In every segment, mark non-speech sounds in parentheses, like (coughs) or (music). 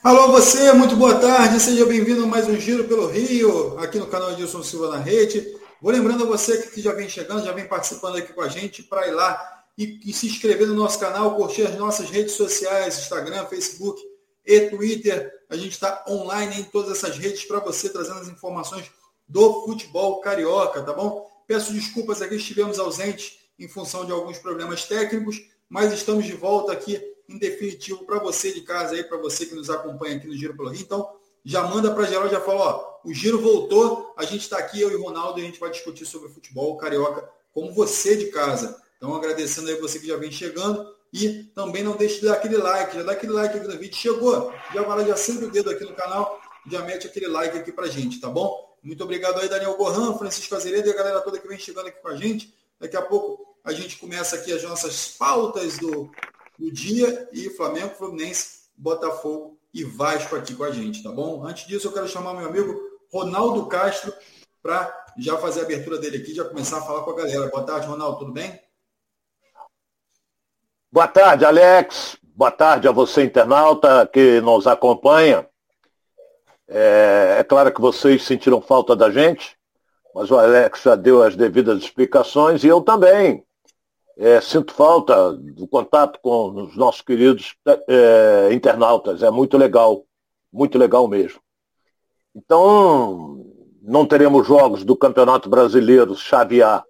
Alô você, muito boa tarde, seja bem-vindo a mais um Giro pelo Rio, aqui no canal Edilson Silva na Rede. Vou lembrando a você que já vem chegando, já vem participando aqui com a gente, para ir lá e, e, se inscrever no nosso canal, curtir as nossas redes sociais, Instagram, Facebook e Twitter. A gente está online em todas essas redes para você, trazendo as informações do futebol carioca, tá bom? Peço desculpas aqui, estivemos ausentes em função de alguns problemas técnicos, mas estamos de volta aqui em definitivo para você de casa aí, para você que nos acompanha aqui no Giro pelo Rio. Então, já manda para geral, já fala, ó, o Giro voltou, a gente está aqui, eu e Ronaldo, e a gente vai discutir sobre futebol carioca como você de casa. Então, agradecendo aí você que já vem chegando e também não deixe de dar aquele like, já dá aquele like aqui no vídeo. Chegou, já vai lá, já senta o dedo aqui no canal, já mete aquele like aqui pra gente, tá bom? Muito obrigado aí, Daniel Gohan, Francisco Azeredo e a galera toda que vem chegando aqui com a gente. Daqui a pouco a gente começa aqui as nossas pautas do, do dia e Flamengo, Fluminense, Botafogo e Vasco aqui com a gente, tá bom? Antes disso, eu quero chamar meu amigo Ronaldo Castro para já fazer a abertura dele aqui, já começar a falar com a galera. Boa tarde, Ronaldo, tudo bem? Boa tarde, Alex. Boa tarde a você, internauta, que nos acompanha. É, é claro que vocês sentiram falta da gente, mas o Alex já deu as devidas explicações e eu também. É, sinto falta do contato com os nossos queridos é, internautas. É muito legal, muito legal mesmo. Então, não teremos jogos do Campeonato Brasileiro Chave A,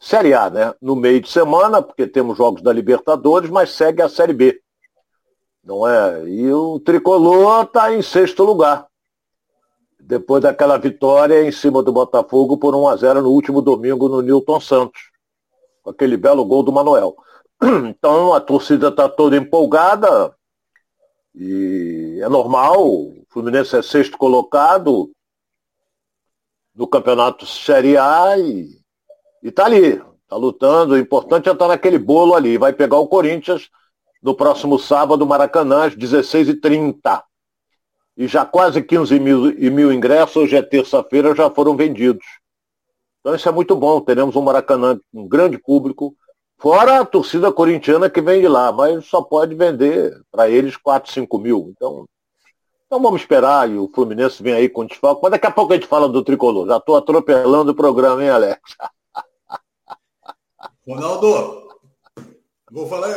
Série A, né? No meio de semana, porque temos jogos da Libertadores, mas segue a Série B. Não é? E o Tricolor está em sexto lugar. Depois daquela vitória em cima do Botafogo por 1 a 0 no último domingo no Newton Santos com aquele belo gol do Manuel. (clears throat) Então a torcida está toda empolgada e é normal. O Fluminense é sexto colocado no campeonato Série A e está ali, está lutando. O importante é estar tá naquele bolo ali. Vai pegar o Corinthians no próximo sábado, Maracanã, às 16h30. E já quase 15 mil, mil ingressos, hoje é terça-feira, já foram vendidos. Então isso é muito bom. Teremos um Maracanã com um grande público, fora a torcida corintiana que vem de lá, mas só pode vender para eles 4, 5 mil. Então, então vamos esperar e o Fluminense vem aí com desfalque. Mas daqui a pouco a gente fala do tricolor. Já estou atropelando o programa, hein, Alex? (laughs) Ronaldo, vou falar,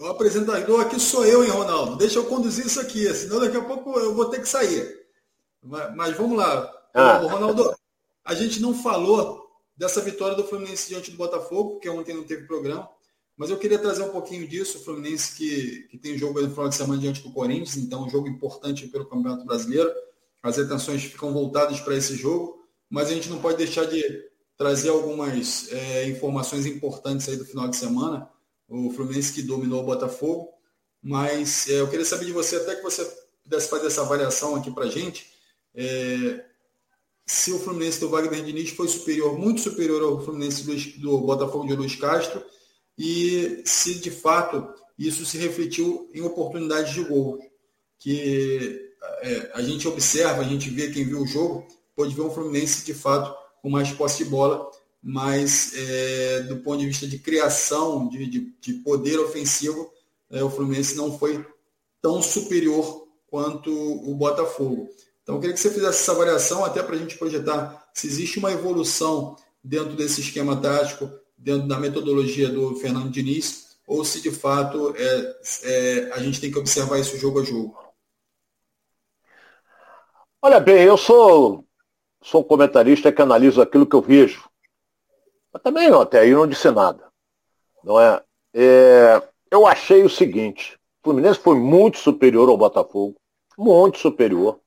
o apresentador aqui sou eu, hein, Ronaldo? Deixa eu conduzir isso aqui, senão daqui a pouco eu vou ter que sair. Mas, mas vamos lá. Ah. Ronaldo, a gente não falou dessa vitória do Fluminense diante do Botafogo, porque ontem não teve programa, mas eu queria trazer um pouquinho disso. O Fluminense que, que tem jogo no final de semana diante do Corinthians, então um jogo importante pelo Campeonato Brasileiro. As atenções ficam voltadas para esse jogo, mas a gente não pode deixar de trazer algumas é, informações importantes aí do final de semana. O Fluminense que dominou o Botafogo, mas é, eu queria saber de você, até que você pudesse fazer essa avaliação aqui para a gente. É, se o Fluminense do Wagner Diniz foi superior, muito superior ao Fluminense do, Botafogo de Luiz Castro, e se de fato isso se refletiu em oportunidades de gol. Que é, a gente observa, a gente vê, quem viu o jogo, pode ver um Fluminense de fato com mais posse de bola, mas é, do ponto de vista de criação, de, de, de poder ofensivo, é, o Fluminense não foi tão superior quanto o Botafogo. Então, eu queria que você fizesse essa avaliação até para a gente projetar se existe uma evolução dentro desse esquema tático, dentro da metodologia do Fernando Diniz, ou se de fato é, é, a gente tem que observar isso jogo a jogo. Olha bem, eu sou, sou um comentarista que analiso aquilo que eu vejo. Mas também até aí não disse nada. Não é? é? Eu achei o seguinte, o Fluminense foi muito superior ao Botafogo, muito superior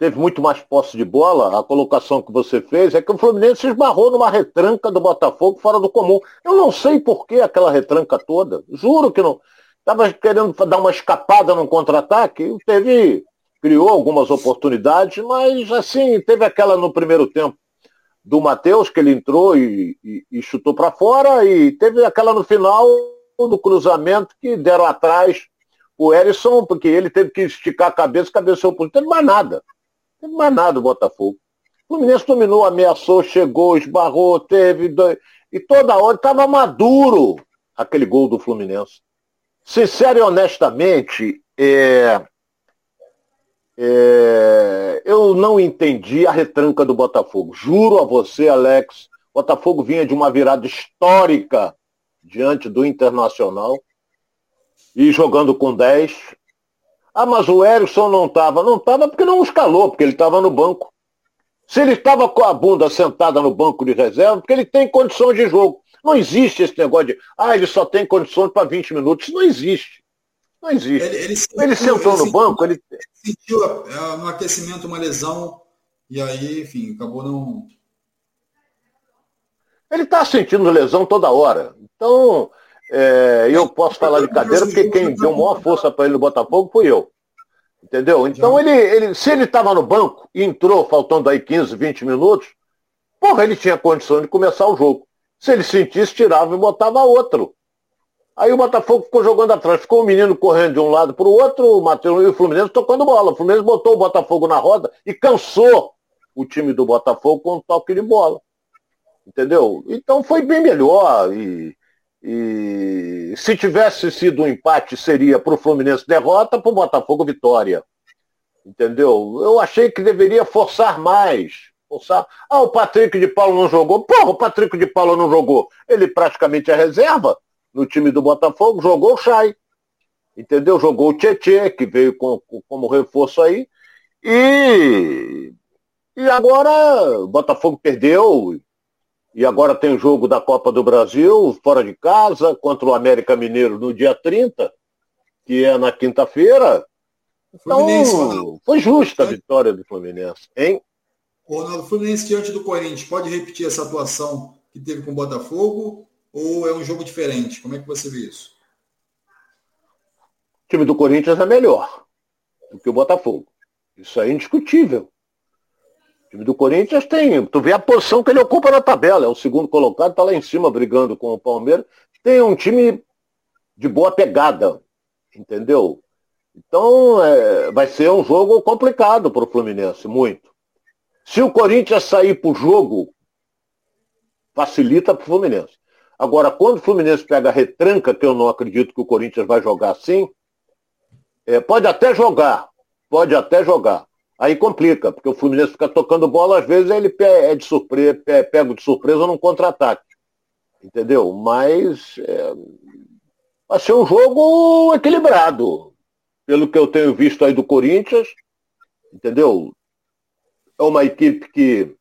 teve muito mais posse de bola, a colocação que você fez é que o Fluminense esbarrou numa retranca do Botafogo fora do comum. Eu não sei por que aquela retranca toda, juro que não. Estava querendo dar uma escapada no contra-ataque, teve, criou algumas oportunidades, mas assim, teve aquela no primeiro tempo do Matheus, que ele entrou e, e, e chutou para fora, e teve aquela no final do cruzamento que deram atrás o Erisson, porque ele teve que esticar a cabeça, cabeceou por não teve mais nada. Mais nada o Botafogo. O Fluminense dominou, ameaçou, chegou, esbarrou, teve. Dois... E toda hora estava maduro aquele gol do Fluminense. Sincero e honestamente, é... É, eu não entendi a retranca do Botafogo. Juro a você, Alex, Botafogo vinha de uma virada histórica diante do Internacional e jogando com 10. Ah, mas o Erickson não estava. Não estava porque não escalou, porque ele estava no banco. Se ele estava com a bunda sentada no banco de reserva, porque ele tem condições de jogo. Não existe esse negócio de, ah, ele só tem condições para 20 minutos. Isso não existe. Não existe. Ele, ele, ele sentou ele no banco, ele. Sentiu é, no aquecimento uma lesão, e aí, enfim, acabou não. Ele está sentindo lesão toda hora. Então, é, eu posso falar de cadeira, porque quem deu maior força para ele no Botafogo foi eu. Entendeu? Então, ele, ele, se ele estava no banco e entrou faltando aí 15, 20 minutos, porra, ele tinha condição de começar o jogo. Se ele sentisse, tirava e botava outro. Aí o Botafogo ficou jogando atrás, ficou o menino correndo de um lado para o outro, o Matheus e o Fluminense tocando bola. O Fluminense botou o Botafogo na roda e cansou o time do Botafogo com um toque de bola. Entendeu? Então foi bem melhor. E, e se tivesse sido um empate, seria para o Fluminense derrota, para o Botafogo vitória. Entendeu? Eu achei que deveria forçar mais. Forçar. Ah, o Patrick de Paulo não jogou. Porra, o Patrick de Paulo não jogou. Ele praticamente é reserva no time do Botafogo, jogou o Chay. Entendeu? Jogou o Tietê, que veio com, com, como reforço aí. E, e agora o Botafogo perdeu. E agora tem o jogo da Copa do Brasil, fora de casa, contra o América Mineiro no dia 30, que é na quinta-feira. Então, foi justa a vitória do Fluminense, hein? O Ronaldo Fluminense diante do Corinthians, pode repetir essa atuação que teve com o Botafogo ou é um jogo diferente? Como é que você vê isso? O time do Corinthians é melhor do que o Botafogo. Isso é indiscutível. O time do Corinthians tem. Tu vê a posição que ele ocupa na tabela. É o segundo colocado, está lá em cima brigando com o Palmeiras. Tem um time de boa pegada. Entendeu? Então é, vai ser um jogo complicado para o Fluminense, muito. Se o Corinthians sair para o jogo, facilita para o Fluminense. Agora, quando o Fluminense pega a retranca, que eu não acredito que o Corinthians vai jogar assim, é, pode até jogar, pode até jogar. Aí complica, porque o Fluminense fica tocando bola, às vezes ele é de surpresa, pega de surpresa num contra-ataque. Entendeu? Mas é, vai ser um jogo equilibrado. Pelo que eu tenho visto aí do Corinthians, entendeu? É uma equipe que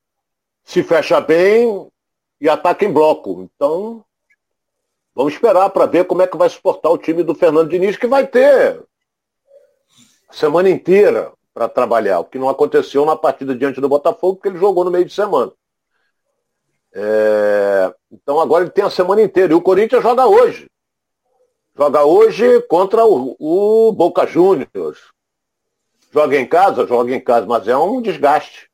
se fecha bem e ataca em bloco. Então, Vamos esperar para ver como é que vai suportar o time do Fernando Diniz, que vai ter a semana inteira para trabalhar, o que não aconteceu na partida diante do Botafogo, porque ele jogou no meio de semana. É... Então agora ele tem a semana inteira. E o Corinthians joga hoje. Joga hoje contra o, o Boca Juniors. Joga em casa, joga em casa, mas é um desgaste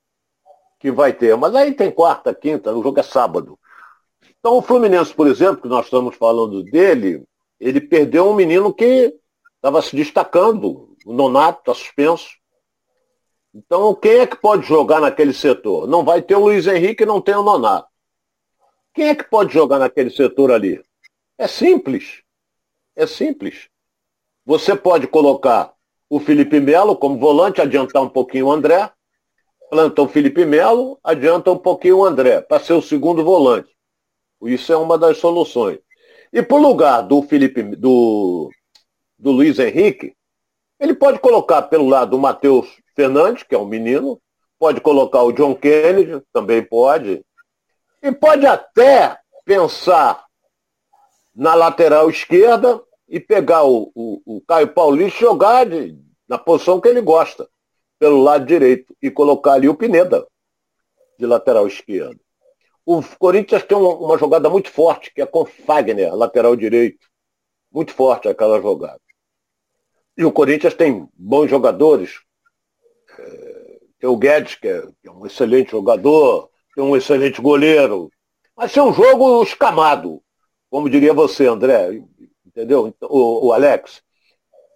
que vai ter. Mas aí tem quarta, quinta, o jogo é sábado. Então o Fluminense, por exemplo, que nós estamos falando dele, ele perdeu um menino que estava se destacando, o Nonato está suspenso. Então quem é que pode jogar naquele setor? Não vai ter o Luiz Henrique, não tem o Nonato. Quem é que pode jogar naquele setor ali? É simples. É simples. Você pode colocar o Felipe Melo como volante, adiantar um pouquinho o André. Planta o Felipe Melo, adianta um pouquinho o André, para ser o segundo volante. Isso é uma das soluções. E por lugar do Felipe, do, do Luiz Henrique, ele pode colocar pelo lado o Matheus Fernandes, que é um menino, pode colocar o John Kennedy, também pode, e pode até pensar na lateral esquerda e pegar o, o, o Caio Paulista e jogar de, na posição que ele gosta, pelo lado direito, e colocar ali o Pineda de lateral esquerdo. O Corinthians tem uma, uma jogada muito forte, que é com Fagner, lateral direito. Muito forte aquela jogada. E o Corinthians tem bons jogadores. Tem o Guedes, que é, que é, um excelente jogador, tem um excelente goleiro. Mas é um jogo escamado, como diria você, André, entendeu? Então, o, o Alex.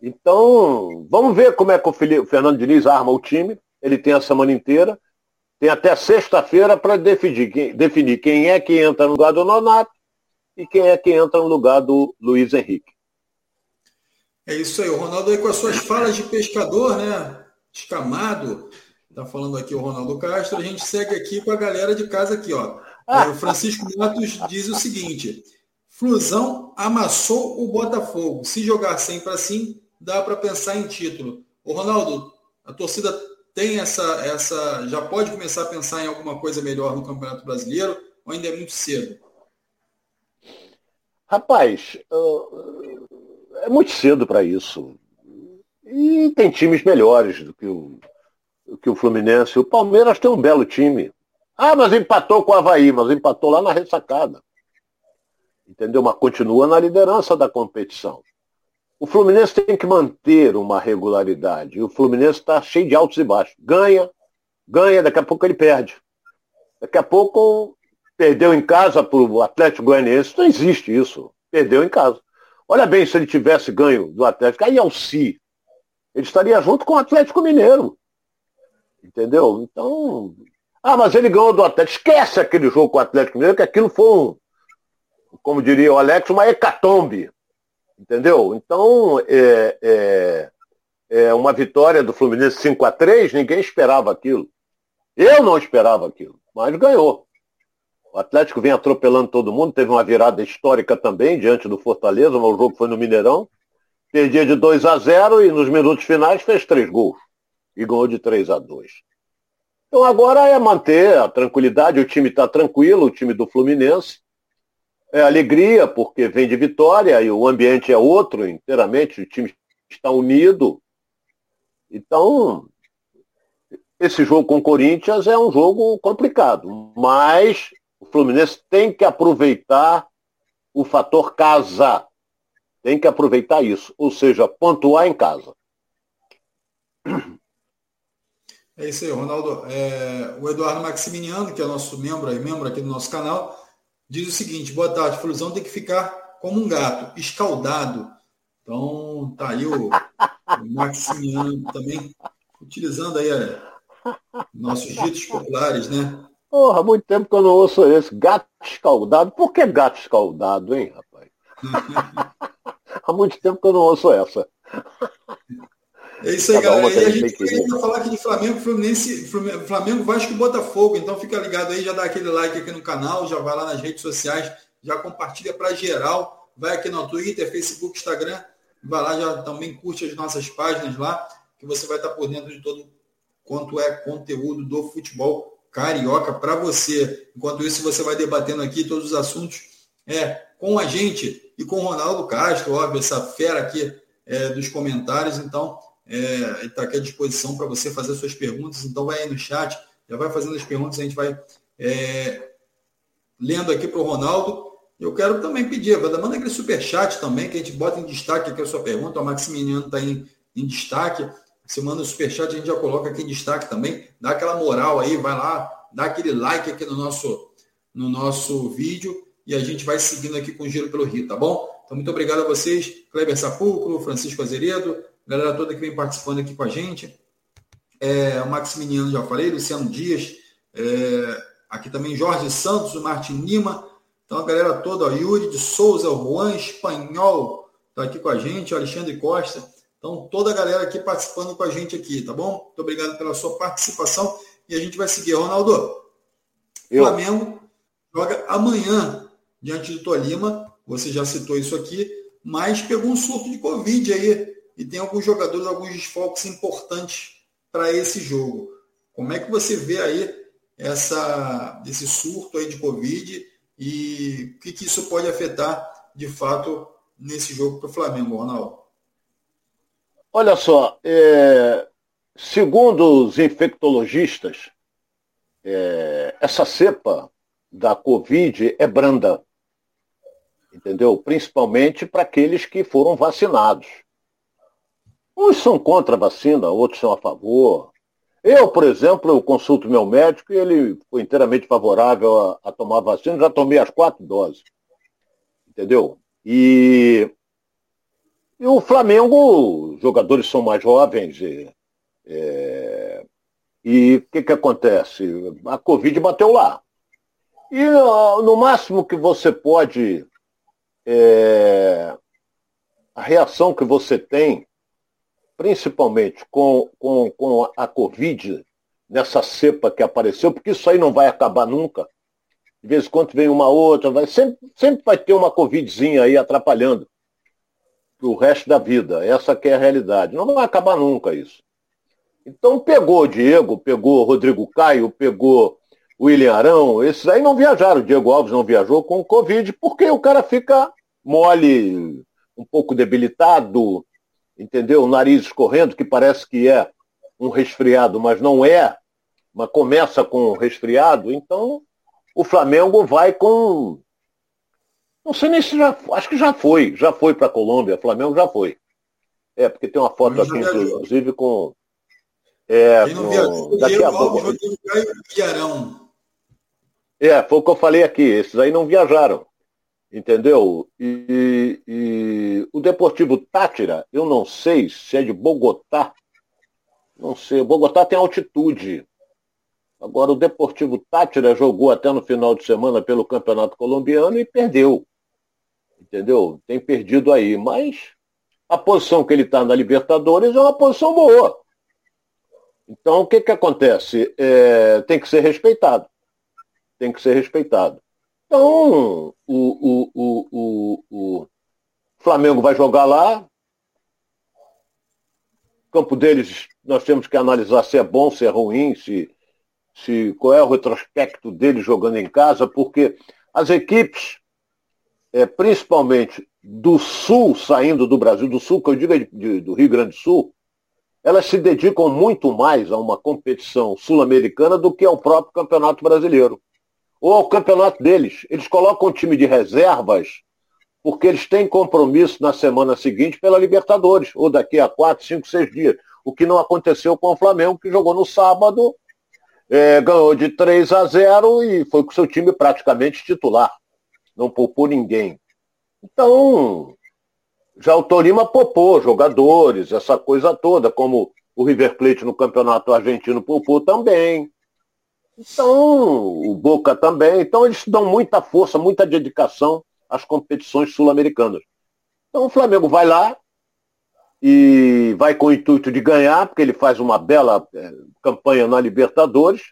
Então, vamos ver como é que o, Felipe, o Fernando Diniz arma o time. Ele tem a semana inteira. Tem até sexta-feira para definir, quem, definir quem é que entra no lugar do Nonato e quem é que entra no lugar do Luiz Henrique. É isso aí, o Ronaldo aí com as suas falas de pescador, né? escamado. Está falando aqui o Ronaldo Castro. A gente segue aqui com a galera de casa aqui, ó. É, o Francisco Matos diz o seguinte: Flusão amassou o Botafogo. Se jogar sempre assim, dá para pensar em título. O Ronaldo, a torcida tem essa, essa. Já pode começar a pensar em alguma coisa melhor no Campeonato Brasileiro ou ainda é muito cedo? Rapaz, é muito cedo para isso. E tem times melhores do que o, do que o Fluminense. O Palmeiras tem um belo time. Ah, mas empatou com o Havaí, mas empatou lá na ressacada. Entendeu? Mas continua na liderança da competição. O Fluminense tem que manter uma regularidade. O Fluminense está cheio de altos e baixos. Ganha, ganha, daqui a pouco ele perde. Daqui a pouco perdeu em casa para o Atlético Goianiense. Não existe isso. Perdeu em casa. Olha bem, se ele tivesse ganho do Atlético, aí ao si, ele estaria junto com o Atlético Mineiro. Entendeu? Então. Ah, mas ele ganhou do Atlético. Esquece aquele jogo com o Atlético Mineiro, que aquilo foi um, como diria o Alex, uma hecatombe. Entendeu? Então, é, é, é uma vitória do Fluminense 5 a 3 ninguém esperava aquilo. Eu não esperava aquilo, mas ganhou. O Atlético vem atropelando todo mundo, teve uma virada histórica também diante do Fortaleza, mas o jogo foi no Mineirão. Perdia de 2 a 0 e nos minutos finais fez três gols. E ganhou de 3 a 2. Então agora é manter a tranquilidade, o time está tranquilo, o time do Fluminense. É alegria, porque vem de vitória e o ambiente é outro inteiramente, o time está unido. Então, esse jogo com o Corinthians é um jogo complicado, mas o Fluminense tem que aproveitar o fator casa. Tem que aproveitar isso, ou seja, pontuar em casa. É isso aí, Ronaldo. É, o Eduardo Maximiliano, que é nosso membro, membro aqui do nosso canal, diz o seguinte: boa tarde, Flusão tem que ficar como um gato, escaldado. Então, tá aí o, o Maximiano também, utilizando aí é, nossos ditos populares, né? Porra, há muito tempo que eu não ouço esse. Gato escaldado. Por que gato escaldado, hein, rapaz? (laughs) há muito tempo que eu não ouço essa. É isso aí, galera. E a gente vai falar aqui de Flamengo, Fluminense, Flamengo, Vasco e Botafogo. Então fica ligado aí, já dá aquele like aqui no canal, já vai lá nas redes sociais, já compartilha para geral. Vai aqui no Twitter, Facebook, Instagram. Vai lá, já também curte as nossas páginas lá, que você vai estar por dentro de todo quanto é conteúdo do futebol carioca para você. Enquanto isso, você vai debatendo aqui todos os assuntos é, com a gente e com o Ronaldo Castro, óbvio, essa fera aqui é, dos comentários. Então, é, está aqui à disposição para você fazer suas perguntas. Então, vai aí no chat, já vai fazendo as perguntas, a gente vai é, lendo aqui para o Ronaldo. Eu quero também pedir, manda aquele superchat também, que a gente bota em destaque aqui a sua pergunta. O Maximiliano está em, em destaque. Você manda o superchat, a gente já coloca aqui em destaque também. Dá aquela moral aí, vai lá, dá aquele like aqui no nosso, no nosso vídeo e a gente vai seguindo aqui com o Giro pelo Rio, tá bom? Então, muito obrigado a vocês, Kleber Sapulcro, Francisco Azeredo, galera toda que vem participando aqui com a gente. É, o Maximiliano já falei, Luciano Dias, é, aqui também Jorge Santos, o Martin Lima. Então, a galera toda, ó, Yuri de Souza, Juan Espanhol, está aqui com a gente, o Alexandre Costa. Então, toda a galera aqui participando com a gente aqui, tá bom? Muito obrigado pela sua participação e a gente vai seguir. Ronaldo, Eu. Flamengo joga amanhã diante do Tolima, você já citou isso aqui, mas pegou um surto de Covid aí e tem alguns jogadores, alguns desfalques importantes para esse jogo. Como é que você vê aí essa, esse surto aí de Covid e o que, que isso pode afetar de fato nesse jogo para o Flamengo, Ronaldo? Olha só, é, segundo os infectologistas, é, essa cepa da Covid é branda, entendeu? Principalmente para aqueles que foram vacinados. Uns são contra a vacina, outros são a favor. Eu, por exemplo, eu consulto meu médico e ele foi inteiramente favorável a, a tomar vacina, já tomei as quatro doses. Entendeu? E e o Flamengo, os jogadores são mais jovens. E é, o que, que acontece? A Covid bateu lá. E no máximo que você pode. É, a reação que você tem principalmente com, com, com a Covid, nessa cepa que apareceu, porque isso aí não vai acabar nunca. De vez em quando vem uma outra, vai, sempre, sempre vai ter uma Covidzinha aí atrapalhando o resto da vida. Essa que é a realidade. Não vai acabar nunca isso. Então pegou o Diego, pegou o Rodrigo Caio, pegou o William Arão, esses aí não viajaram. O Diego Alves não viajou com o Covid, porque o cara fica mole, um pouco debilitado, entendeu? O nariz escorrendo, que parece que é um resfriado, mas não é, mas começa com resfriado, então o Flamengo vai com. Não sei nem se já. Acho que já foi, já foi para a Colômbia, o Flamengo já foi. É, porque tem uma foto aqui, inclusive, com. É, Quem não com... viajou, daqui a pouco. É, foi o que eu falei aqui, esses aí não viajaram. Entendeu? E, e, o Deportivo Tátira, eu não sei se é de Bogotá. Não sei, Bogotá tem altitude. Agora o Deportivo Tátira jogou até no final de semana pelo Campeonato Colombiano e perdeu. Entendeu? Tem perdido aí, mas a posição que ele está na Libertadores é uma posição boa. Então o que, que acontece? É, tem que ser respeitado. Tem que ser respeitado. Então, o, o, o, o, Flamengo vai jogar lá. O campo deles, nós temos que analisar se é bom, se é ruim, se, se qual é o retrospecto deles jogando em casa, porque as equipes, é, principalmente do sul, saindo do Brasil, do sul, que eu digo é de, de, do Rio Grande do Sul, elas se dedicam muito mais a uma competição sul-americana do que ao próprio Campeonato Brasileiro ou ao campeonato deles. Eles colocam o time de reservas porque eles têm compromisso na semana seguinte pela Libertadores, ou daqui a quatro, cinco, seis dias. O que não aconteceu com o Flamengo, que jogou no sábado, é, ganhou de 3 a 0 e foi com seu time praticamente titular. Não poupou ninguém. Então, já o Tolima poupou jogadores, essa coisa toda, como o River Plate no campeonato argentino poupou também. Então, o Boca também. Então, eles dão muita força, muita dedicação às competições sul-americanas. Então, o Flamengo vai lá e vai com o intuito de ganhar, porque ele faz uma bela é, campanha na Libertadores.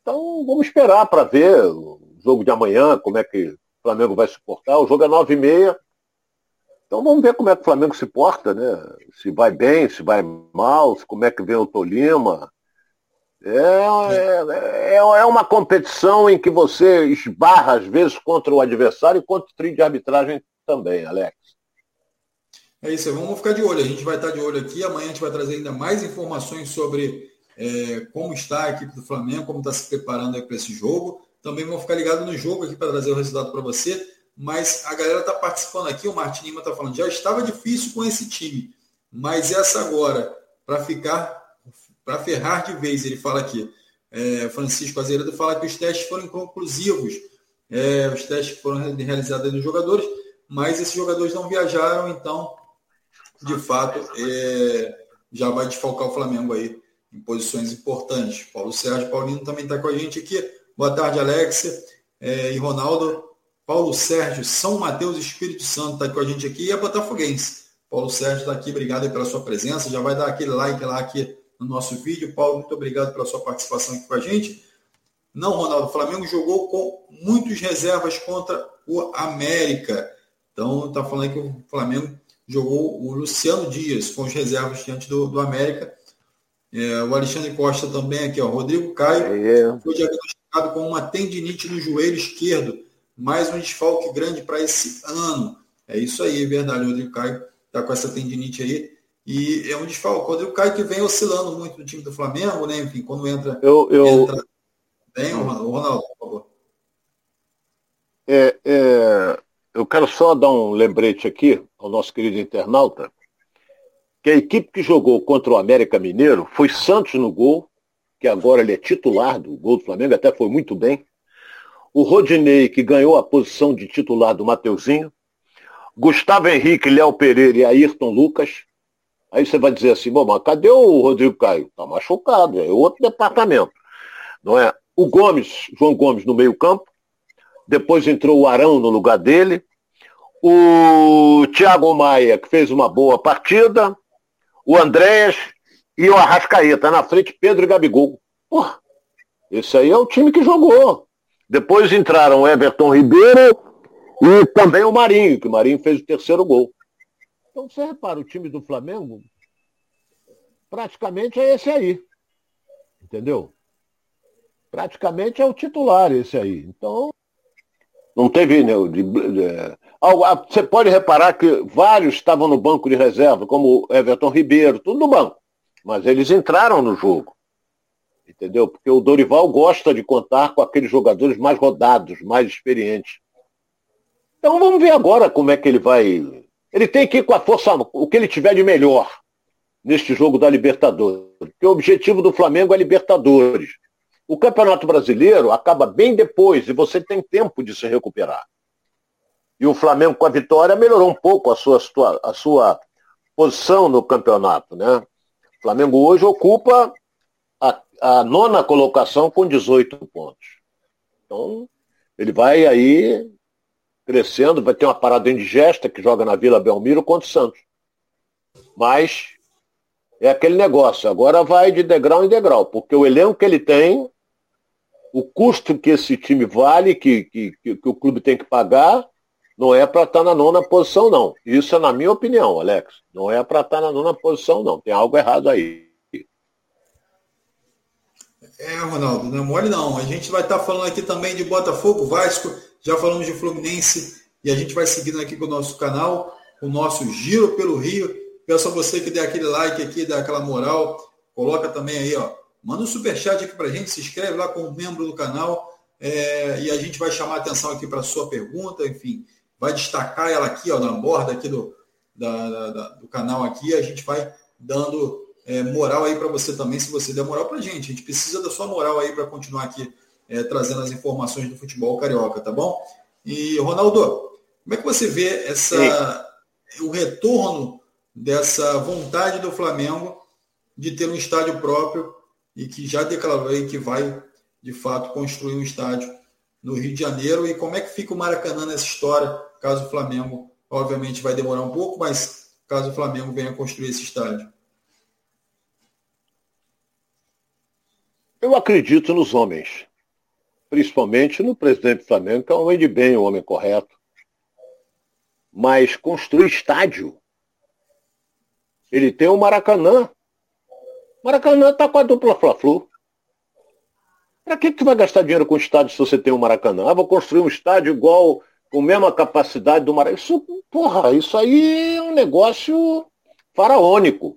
Então, vamos esperar para ver o jogo de amanhã, como é que o Flamengo vai se portar. O jogo é nove e meia. Então vamos ver como é que o Flamengo se porta, né? Se vai bem, se vai mal, como é que vem o Tolima. É, é, é, é, uma competição em que você esbarra, às vezes, contra o adversário e contra o trio de arbitragem também, Alex. É isso, vamos ficar de olho. A gente vai estar de olho aqui. Amanhã a gente vai trazer ainda mais informações sobre é, como está a equipe do Flamengo, como está se preparando para esse jogo. Também vamos ficar ligado no jogo aqui para trazer o resultado para você. Mas a galera está participando aqui, o Martin Lima está falando, já estava difícil com esse time, mas essa agora, para ficar para ferrar de vez, ele fala aqui. É, Francisco Azeredo fala que os testes foram inconclusivos, é, os testes foram realizados nos jogadores, mas esses jogadores não viajaram, então, de fato, é, já vai desfalcar o Flamengo aí em posições importantes. Paulo Sérgio Paulino também está com a gente aqui. Boa tarde, Alexia é, e Ronaldo. Paulo Sérgio, São Mateus Espírito Santo está com a gente aqui e a Botafoguense. Paulo Sérgio está aqui, obrigado pela sua presença. Já vai dar aquele like lá aqui no nosso vídeo. Paulo, muito obrigado pela sua participação aqui com a gente. Não, Ronaldo, o Flamengo jogou com muitas reservas contra o América. Então, está falando que o Flamengo jogou o Luciano Dias com as reservas diante do, do América. É, o Alexandre Costa também aqui, ó. Rodrigo Caio é. foi diagnosticado com uma tendinite no joelho esquerdo. Mais um desfalque grande para esse ano. É isso aí, é verdade. O Rodrigo Caio está com essa tendinite aí. E é um desfalque. Quando o Caio que vem oscilando muito no time do Flamengo, né? Enfim, quando entra. Eu, eu... entra bem, o Ronaldo, por favor. É, é, eu quero só dar um lembrete aqui ao nosso querido internauta, que a equipe que jogou contra o América Mineiro foi Santos no gol, que agora ele é titular do gol do Flamengo, até foi muito bem. O Rodinei, que ganhou a posição de titular do Mateuzinho. Gustavo Henrique, Léo Pereira e Ayrton Lucas. Aí você vai dizer assim, bom, mas cadê o Rodrigo Caio? Está machucado, é outro departamento. Não é? O Gomes, João Gomes no meio campo, depois entrou o Arão no lugar dele, o Thiago Maia, que fez uma boa partida, o Andréas e o Arrascaeta. Na frente, Pedro e Gabigol. Porra, esse aí é o time que jogou. Depois entraram o Everton Ribeiro e também o Marinho, que o Marinho fez o terceiro gol. Então você repara, o time do Flamengo praticamente é esse aí. Entendeu? Praticamente é o titular esse aí. Então, não teve. Né, de, de, você pode reparar que vários estavam no banco de reserva, como Everton Ribeiro, tudo no banco. Mas eles entraram no jogo. Entendeu? Porque o Dorival gosta de contar com aqueles jogadores mais rodados, mais experientes. Então vamos ver agora como é que ele vai. Ele tem que ir com a força, o que ele tiver de melhor neste jogo da Libertadores. Porque o objetivo do Flamengo é Libertadores. O Campeonato Brasileiro acaba bem depois e você tem tempo de se recuperar. E o Flamengo, com a vitória, melhorou um pouco a sua, a sua posição no campeonato. Né? O Flamengo hoje ocupa a, a nona colocação com 18 pontos. Então, ele vai aí crescendo, vai ter uma parada indigesta que joga na Vila Belmiro contra o Santos. Mas é aquele negócio, agora vai de degrau em degrau, porque o elenco que ele tem, o custo que esse time vale, que, que, que, que o clube tem que pagar, não é para estar tá na nona posição, não. Isso é na minha opinião, Alex. Não é para estar tá na nona posição, não. Tem algo errado aí. É, Ronaldo, não é mole não. A gente vai estar tá falando aqui também de Botafogo, Vasco, já falamos de Fluminense e a gente vai seguindo aqui com o nosso canal, o nosso Giro pelo Rio. Peço a você que dê aquele like aqui, dá aquela moral. Coloca também aí, ó. Manda um superchat aqui para a gente, se inscreve lá como membro do canal é, e a gente vai chamar atenção aqui para sua pergunta, enfim, vai destacar ela aqui, ó, na borda aqui do, da, da, do canal aqui, a gente vai dando é, moral aí para você também, se você der moral para a gente. A gente precisa da sua moral aí para continuar aqui é, trazendo as informações do futebol carioca, tá bom? E, Ronaldo, como é que você vê essa, o retorno dessa vontade do Flamengo de ter um estádio próprio e que já declarou aí que vai, de fato, construir um estádio no Rio de Janeiro. E como é que fica o Maracanã nessa história, caso o Flamengo, obviamente vai demorar um pouco, mas caso o Flamengo venha construir esse estádio? Eu acredito nos homens, principalmente no presidente do Flamengo, que é um homem de bem, um homem correto. Mas construir estádio ele tem o Maracanã. Maracanã está com a dupla Fla-Flu. Para que, que tu vai gastar dinheiro com estádio se você tem o um Maracanã? Ah, vou construir um estádio igual, com a mesma capacidade do Maracanã. Isso, porra, isso aí é um negócio faraônico.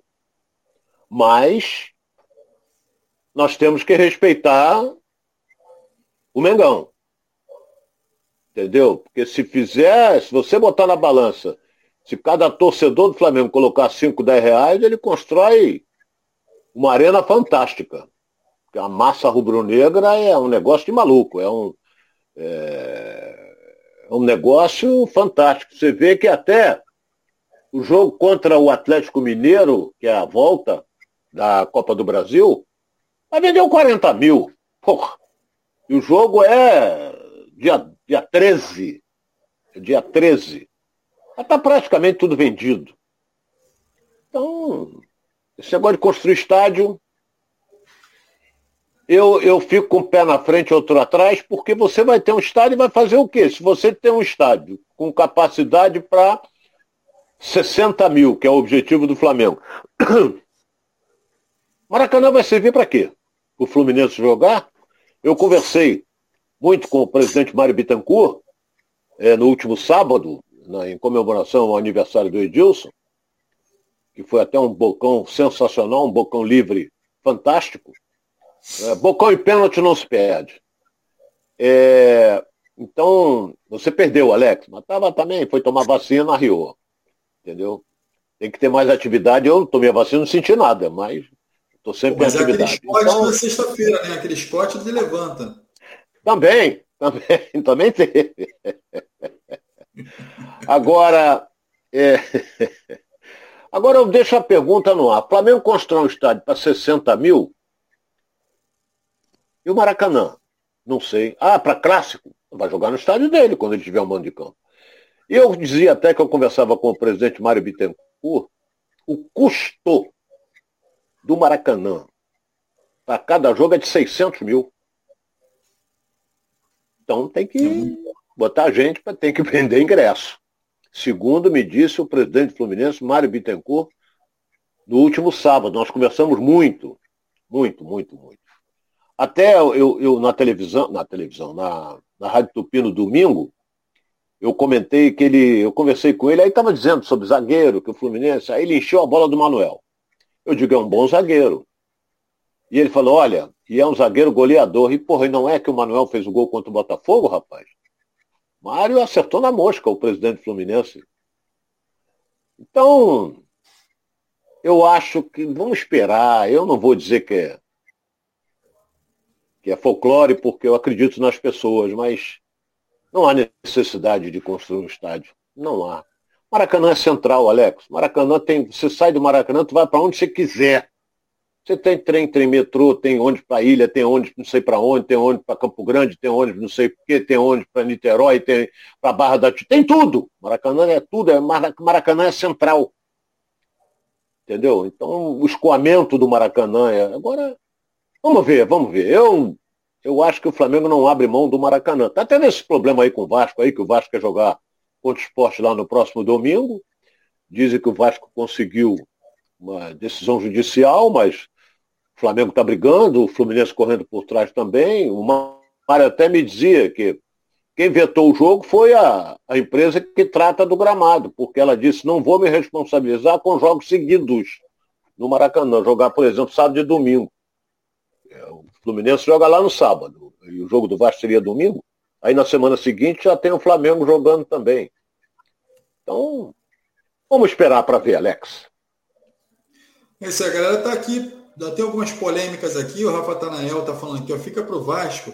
Mas nós temos que respeitar o Mengão. Entendeu? Porque se fizer, se você botar na balança se cada torcedor do Flamengo colocar 5, 10 reais, ele constrói uma arena fantástica. Porque a massa rubro-negra é um negócio de maluco, é um, é, é um negócio fantástico. Você vê que até o jogo contra o Atlético Mineiro, que é a volta da Copa do Brasil, vai vender 40 mil. Porra. E o jogo é dia, dia 13. Dia 13. Está praticamente tudo vendido. Então, esse negócio de construir estádio, eu, eu fico com o pé na frente e outro atrás, porque você vai ter um estádio e vai fazer o quê? Se você tem um estádio com capacidade para 60 mil, que é o objetivo do Flamengo. (coughs) Maracanã vai servir para quê? O Fluminense jogar? Eu conversei muito com o presidente Mário Bittencourt é, no último sábado, na, em comemoração ao aniversário do Edilson, que foi até um bocão sensacional, um bocão livre fantástico. É, bocão e pênalti não se perde. É, então, você perdeu, Alex, mas tava também, foi tomar vacina na Rio. Entendeu? Tem que ter mais atividade. Eu tomei a vacina, não senti nada, mas estou sempre mas em atividade. Aquele esporte então, na sexta-feira, né? Aquele esporte de levanta. Também, também, (laughs) também teve. Agora, é... (laughs) agora eu deixo a pergunta no ar. Flamengo constrói um estádio para 60 mil? E o Maracanã? Não sei. Ah, para clássico? Vai jogar no estádio dele quando ele tiver um mando de campo. E eu dizia até que eu conversava com o presidente Mário Bittencourt, o custo do Maracanã para cada jogo é de 600 mil. Então tem que botar gente para ter que (laughs) vender ingresso. Segundo me disse o presidente Fluminense, Mário Bittencourt, no último sábado. Nós conversamos muito, muito, muito, muito. Até eu, eu na televisão, na televisão, na, na Rádio Tupi no domingo, eu comentei que ele, eu conversei com ele, aí estava dizendo sobre zagueiro, que o Fluminense, aí ele encheu a bola do Manuel. Eu digo, é um bom zagueiro. E ele falou, olha, e é um zagueiro goleador. E, porra, e não é que o Manuel fez o gol contra o Botafogo, rapaz? Mário acertou na mosca, o presidente Fluminense. Então, eu acho que vamos esperar. Eu não vou dizer que é, que é folclore, porque eu acredito nas pessoas, mas não há necessidade de construir um estádio. Não há. Maracanã é central, Alex. Maracanã tem. Você sai do Maracanã, tu vai para onde você quiser. Você tem trem, tem metrô, tem ônibus para ilha, tem ônibus não sei para onde, tem ônibus para Campo Grande, tem ônibus não sei porquê, tem ônibus para Niterói, tem para Barra da Tem tudo. Maracanã é tudo, é Maracanã é central. Entendeu? Então, o escoamento do Maracanã é. Agora, vamos ver, vamos ver. Eu, eu acho que o Flamengo não abre mão do Maracanã. Tá tendo esse problema aí com o Vasco aí, que o Vasco quer jogar contra o esporte lá no próximo domingo. Dizem que o Vasco conseguiu uma decisão judicial, mas o Flamengo está brigando, o Fluminense correndo por trás também. O Mário até me dizia que quem vetou o jogo foi a, a empresa que trata do gramado, porque ela disse, não vou me responsabilizar com jogos seguidos no Maracanã, jogar, por exemplo, sábado e domingo. É, o Fluminense joga lá no sábado, e o jogo do Vasco seria domingo. Aí na semana seguinte já tem o Flamengo jogando também. Então, vamos esperar para ver, Alex. Essa é galera está aqui já tem algumas polêmicas aqui, o Rafa Tanael está falando aqui, ó, fica para o Vasco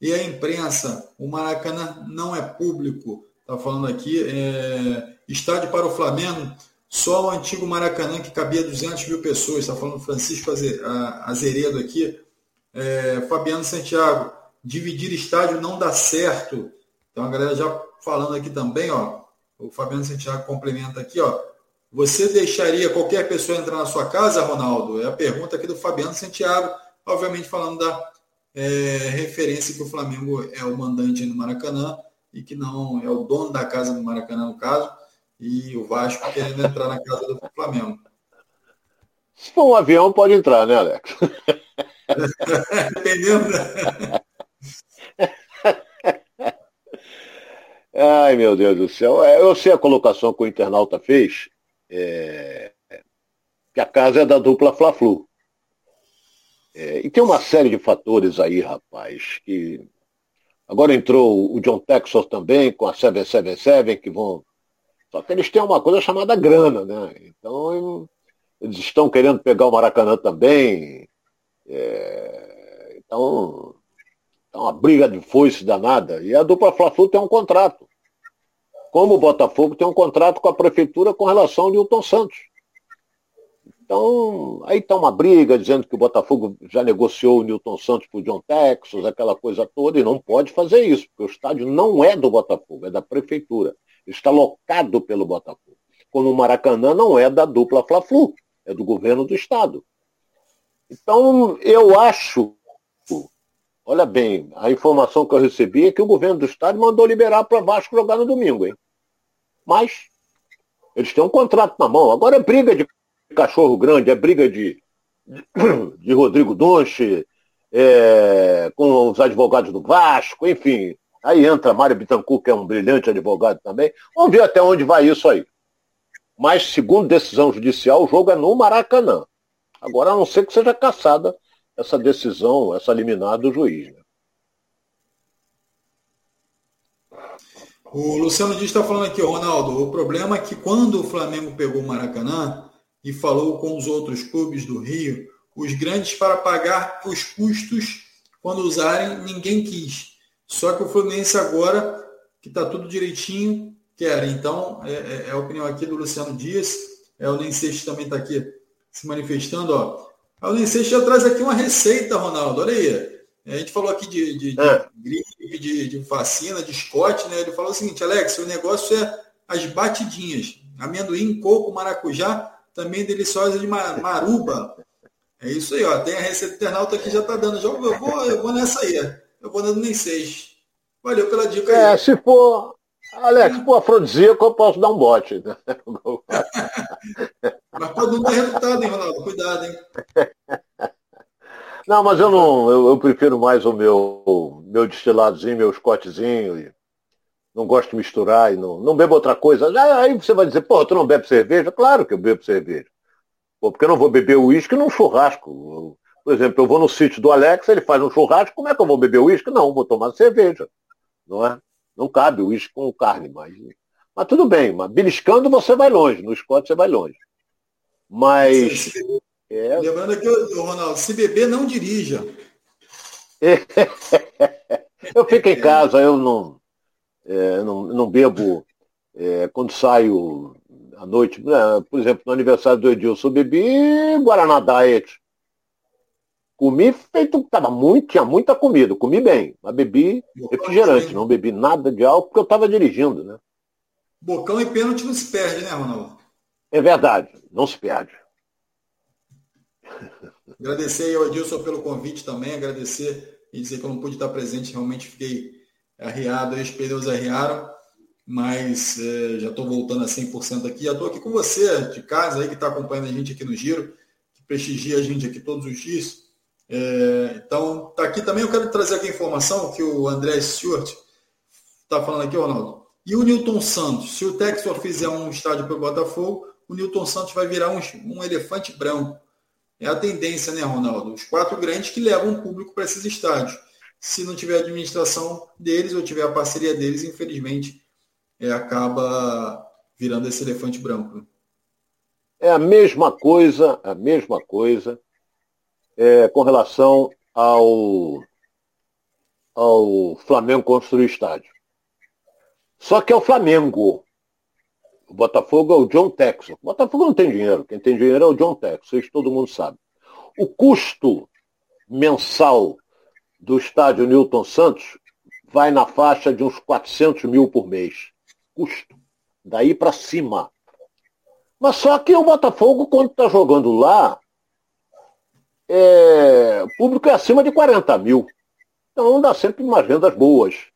e a imprensa, o Maracanã não é público, está falando aqui, é, estádio para o Flamengo, só o antigo Maracanã que cabia 200 mil pessoas, está falando Francisco Azeredo aqui, é, Fabiano Santiago, dividir estádio não dá certo, então a galera já falando aqui também, ó, o Fabiano Santiago complementa aqui, ó, você deixaria qualquer pessoa entrar na sua casa, Ronaldo? É a pergunta aqui do Fabiano Santiago, obviamente falando da é, referência que o Flamengo é o mandante no Maracanã e que não é o dono da casa do Maracanã, no caso, e o Vasco querendo entrar na casa do Flamengo. Se for um avião, pode entrar, né, Alex? (laughs) Dependendo. (laughs) Ai, meu Deus do céu. É, eu sei a colocação que o internauta fez é, que a casa é da dupla Fla-Flu. É, e tem uma série de fatores aí, rapaz, que agora entrou o John Texas também com a 777 que vão. Só que eles têm uma coisa chamada grana, né? Então eles estão querendo pegar o Maracanã também. É, então, é uma briga de foice danada. E a dupla Fla-Flu tem um contrato como o Botafogo tem um contrato com a prefeitura com relação ao Newton Santos. Então, aí está uma briga dizendo que o Botafogo já negociou o Newton Santos para o John Texas, aquela coisa toda, e não pode fazer isso, porque o estádio não é do Botafogo, é da prefeitura. Está locado pelo Botafogo. Como o Maracanã não é da dupla Fla-Flu, é do governo do estado. Então, eu acho, olha bem, a informação que eu recebi é que o governo do estado mandou liberar para Vasco jogar no domingo, hein? Mas eles têm um contrato na mão. Agora é briga de cachorro grande, é briga de, (coughs) de Rodrigo Donche, é, com os advogados do Vasco, enfim. Aí entra Mário Bittencourt, que é um brilhante advogado também. Vamos ver até onde vai isso aí. Mas, segundo decisão judicial, o jogo é no Maracanã. Agora, a não ser que seja caçada essa decisão, essa liminar do juiz. Né? O Luciano Dias está falando aqui, Ronaldo, o problema é que quando o Flamengo pegou o Maracanã e falou com os outros clubes do Rio, os grandes para pagar os custos quando usarem, ninguém quis. Só que o Fluminense agora, que está tudo direitinho, quer. Então, é, é, é, a opinião aqui do Luciano Dias, é, o Nenseixo também está aqui se manifestando. Ó. O Nenseixo já traz aqui uma receita, Ronaldo, olha aí. A gente falou aqui de, de, de é. gripe, de, de, vacina, de Scott, né? Ele falou o seguinte, Alex, o negócio é as batidinhas. Amendoim, coco, maracujá, também deliciosa de maruba. É isso aí, ó. Tem a receita internauta que já tá dando. Já, eu, vou, eu vou nessa aí. Eu vou dando nem seis. Valeu pela dica é, aí. se for. Alex, for afrodisíaco, eu posso dar um bote. Né? (laughs) mas pode não ter resultado, hein, Ronaldo? Cuidado, hein? Não, mas eu não. Eu, eu prefiro mais o meu, meu destiladozinho, meu scottzinho. não gosto de misturar e não, não bebo outra coisa. Aí você vai dizer, pô, tu não bebe cerveja? Claro que eu bebo cerveja. Pô, porque eu não vou beber uísque num churrasco. Por exemplo, eu vou no sítio do Alex, ele faz um churrasco, como é que eu vou beber uísque? Não, vou tomar cerveja. Não é? Não cabe uísque com carne, mas. Mas tudo bem, mas beliscando você vai longe, no Scott você vai longe. Mas. É... Lembrando aqui, Ronaldo, se beber, não dirija. (laughs) eu fico em casa, eu não, é, não, não bebo. É, quando saio à noite, né, por exemplo, no aniversário do Edilson, eu bebi Guaraná Diet. Comi feito, tava muito, tinha muita comida, comi bem, mas bebi refrigerante, não bebi nada de álcool porque eu estava dirigindo, né? Bocão e pênalti não se perde, né, Ronaldo? É verdade, não se perde. Agradecer ao Edilson pelo convite também, agradecer e dizer que eu não pude estar presente, realmente fiquei arriado, os pneus arriaram, mas é, já estou voltando a 100% aqui. Já estou aqui com você de casa aí que está acompanhando a gente aqui no Giro, que prestigia a gente aqui todos os dias. É, então, tá aqui também, eu quero trazer aqui a informação que o André Stewart está falando aqui, Ronaldo. E o Newton Santos? Se o Texor fizer um estádio para o Botafogo, o Newton Santos vai virar um, um elefante branco. É a tendência, né, Ronaldo? Os quatro grandes que levam o público para esses estádios. Se não tiver administração deles ou tiver a parceria deles, infelizmente, é, acaba virando esse elefante branco. É a mesma coisa, a mesma coisa é, com relação ao, ao Flamengo construir estádio. Só que é o Flamengo. O Botafogo é o John Texas. O Botafogo não tem dinheiro. Quem tem dinheiro é o John Texas. Isso todo mundo sabe. O custo mensal do estádio Newton Santos vai na faixa de uns 400 mil por mês. Custo. Daí para cima. Mas só que o Botafogo, quando está jogando lá, é, o público é acima de 40 mil. Então dá sempre umas vendas boas.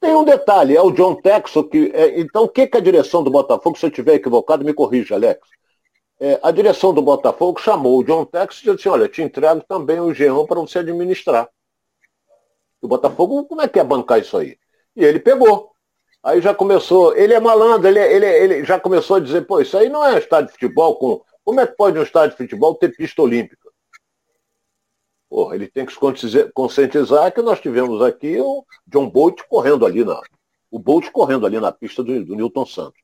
Tem um detalhe, é o John Texo que. É, então, o que, que a direção do Botafogo, se eu estiver equivocado, me corrija, Alex. É, a direção do Botafogo chamou o John Texo e disse assim, olha, te entrego também o Geão para você administrar. O Botafogo, como é que é bancar isso aí? E ele pegou. Aí já começou, ele é malandro, ele, ele, ele já começou a dizer, pô, isso aí não é estádio de futebol com como é que pode um estádio de futebol ter pista olímpica? Porra, ele tem que se conscientizar que nós tivemos aqui o John Bolt correndo ali na. O Bolt correndo ali na pista do, do Newton Santos.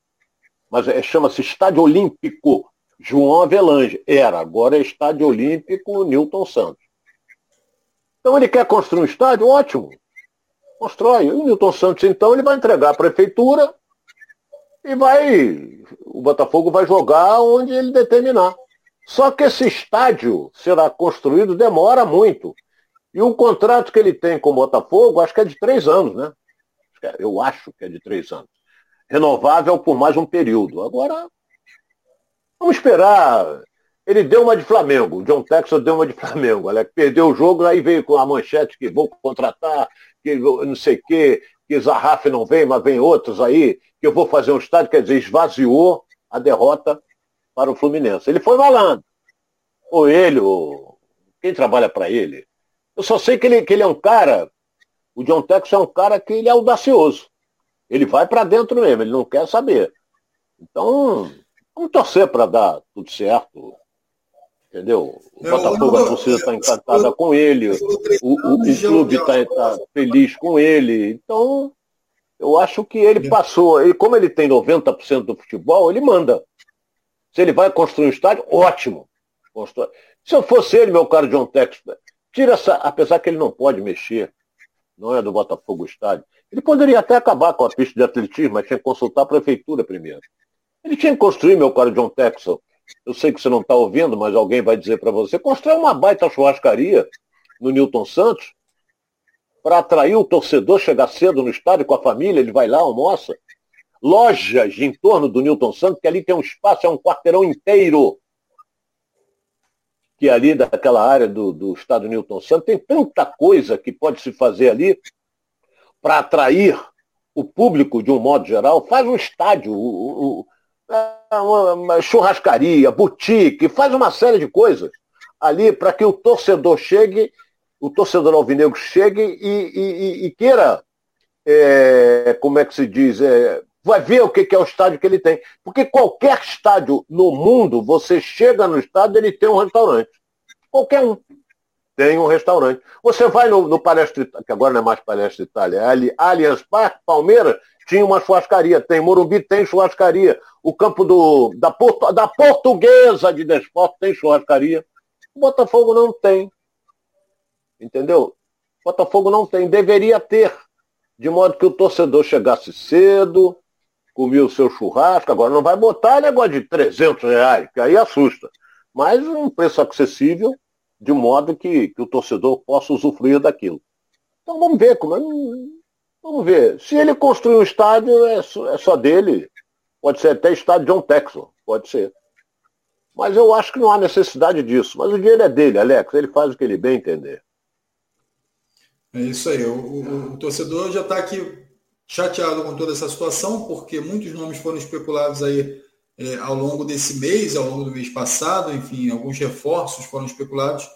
Mas é, chama-se Estádio Olímpico João Avelange. Era, agora é Estádio Olímpico Newton Santos. Então ele quer construir um estádio? Ótimo. Constrói. E o Newton Santos, então, ele vai entregar à prefeitura e vai. O Botafogo vai jogar onde ele determinar. Só que esse estádio será construído demora muito. E o contrato que ele tem com o Botafogo, acho que é de três anos, né? Eu acho que é de três anos. Renovável por mais um período. Agora, vamos esperar. Ele deu uma de Flamengo. O John Texas deu uma de Flamengo. Alex perdeu o jogo, aí veio com a manchete que vou contratar, que não sei o quê, que Zarraf não vem, mas vem outros aí, que eu vou fazer um estádio, quer dizer, esvaziou a derrota para o Fluminense. Ele foi malandro. Ou ele, ou quem trabalha para ele. Eu só sei que ele, que ele é um cara, o John Tex é um cara que ele é audacioso. Ele vai para dentro mesmo, ele não quer saber. Então, vamos torcer para dar tudo certo. Entendeu? O é, Botafogo, a torcida está encantada com ele, o, o, o clube está tá feliz com ele. Então, eu acho que ele passou, e como ele tem 90% do futebol, ele manda. Se ele vai construir um estádio, ótimo. Se eu fosse ele, meu caro John Tex, tira essa, apesar que ele não pode mexer, não é do Botafogo o estádio. Ele poderia até acabar com a pista de atletismo, mas tinha que consultar a prefeitura primeiro. Ele tinha que construir, meu caro John Texel, eu sei que você não está ouvindo, mas alguém vai dizer para você, constrói uma baita churrascaria no Newton Santos para atrair o torcedor, chegar cedo no estádio com a família, ele vai lá, almoça. Lojas em torno do Newton Santos, que ali tem um espaço, é um quarteirão inteiro. que ali daquela área do, do estado Newton Santos tem tanta coisa que pode se fazer ali para atrair o público de um modo geral. Faz um estádio, o, é, uma, churrascaria, boutique, faz uma série de coisas ali para que o torcedor chegue, o torcedor alvinegro chegue e, e, e queira, é, como é que se diz, é, vai ver o que é o estádio que ele tem. Porque qualquer estádio no mundo, você chega no estádio, ele tem um restaurante. Qualquer um tem um restaurante. Você vai no, no Palestra, que agora não é mais Palestra Itália, é Allianz Parque, Palmeiras, tinha uma churrascaria. Tem Morumbi, tem churrascaria. O campo do, da, Porto, da Portuguesa de Desporto tem churrascaria. O Botafogo não tem. Entendeu? O Botafogo não tem. Deveria ter. De modo que o torcedor chegasse cedo, comia o seu churrasco. Agora não vai botar negócio de 300 reais, que aí assusta. Mas um preço acessível, de modo que, que o torcedor possa usufruir daquilo. Então vamos ver como é. Vamos ver. Se ele construir um estádio, é só, é só dele. Pode ser até estádio John Texel. Pode ser. Mas eu acho que não há necessidade disso. Mas o dinheiro é dele, Alex. Ele faz o que ele bem entender. É isso aí. O, o, o torcedor já está aqui chateado com toda essa situação, porque muitos nomes foram especulados aí é, ao longo desse mês, ao longo do mês passado, enfim, alguns reforços foram especulados,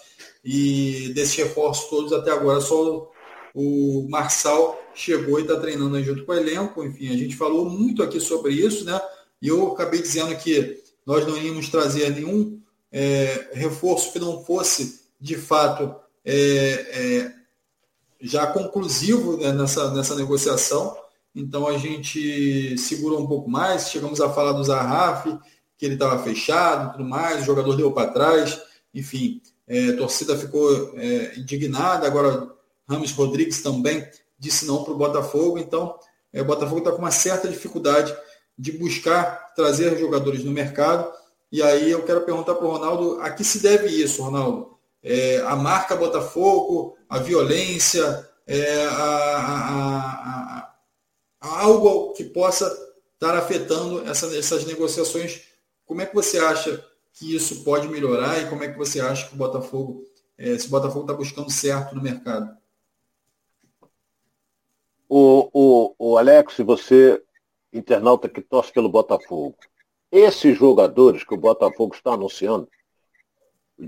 e desses reforços todos até agora só o Marçal chegou e está treinando junto com o elenco, enfim, a gente falou muito aqui sobre isso, né? E eu acabei dizendo que nós não íamos trazer nenhum é, reforço que não fosse, de fato, é, é, já conclusivo né, nessa, nessa negociação. Então a gente segurou um pouco mais, chegamos a falar do Zarraf, que ele estava fechado tudo mais, o jogador deu para trás, enfim, é, a torcida ficou é, indignada, agora Ramos Rodrigues também disse não para o Botafogo, então é, o Botafogo está com uma certa dificuldade de buscar trazer jogadores no mercado. E aí eu quero perguntar para o Ronaldo a que se deve isso, Ronaldo? É, a marca Botafogo, a violência, é, a, a, a, algo que possa estar afetando essa, essas negociações. Como é que você acha que isso pode melhorar e como é que você acha que o Botafogo, é, se o Botafogo está buscando certo no mercado? O, o, o Alex, você internauta que torce pelo Botafogo. Esses jogadores que o Botafogo está anunciando,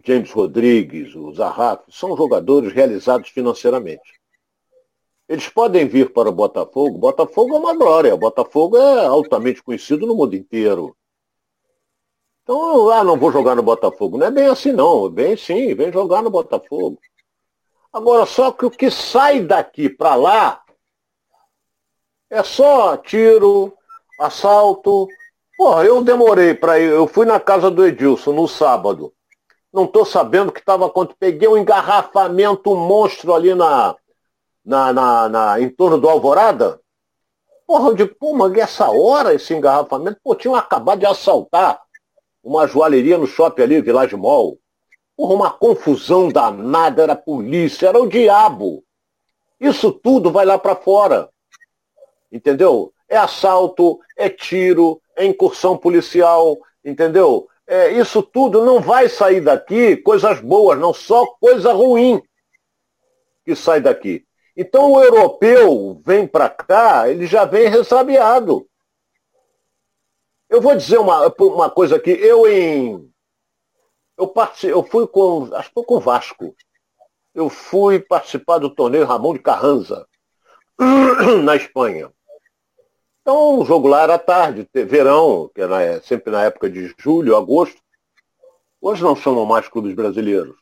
James Rodrigues, o Zarraf, são jogadores realizados financeiramente. Eles podem vir para o Botafogo. Botafogo é uma glória. Botafogo é altamente conhecido no mundo inteiro. Então, ah, não vou jogar no Botafogo. Não é bem assim, não. Bem sim, vem jogar no Botafogo. Agora, só que o que sai daqui para lá é só tiro, assalto. Porra, eu demorei para ir. Eu fui na casa do Edilson no sábado. Não estou sabendo o que estava acontecendo. Peguei um engarrafamento monstro ali na, na, na, na, em torno do Alvorada. Porra, eu digo, pô, mas essa hora esse engarrafamento? Pô, tinham acabado de assaltar uma joalheria no shopping ali, Village Mall. Porra, uma confusão danada, era polícia, era o diabo. Isso tudo vai lá para fora entendeu? É assalto, é tiro, é incursão policial, entendeu? É, isso tudo não vai sair daqui coisas boas, não só coisa ruim que sai daqui. Então o europeu vem para cá, ele já vem ressabiado. Eu vou dizer uma, uma coisa aqui, eu em. Eu, participei, eu fui com. Acho que foi com o Vasco. Eu fui participar do torneio Ramon de Carranza, (clears throat) na Espanha. Então o jogo lá era tarde, verão, que era sempre na época de julho, agosto. Hoje não chamam mais clubes brasileiros.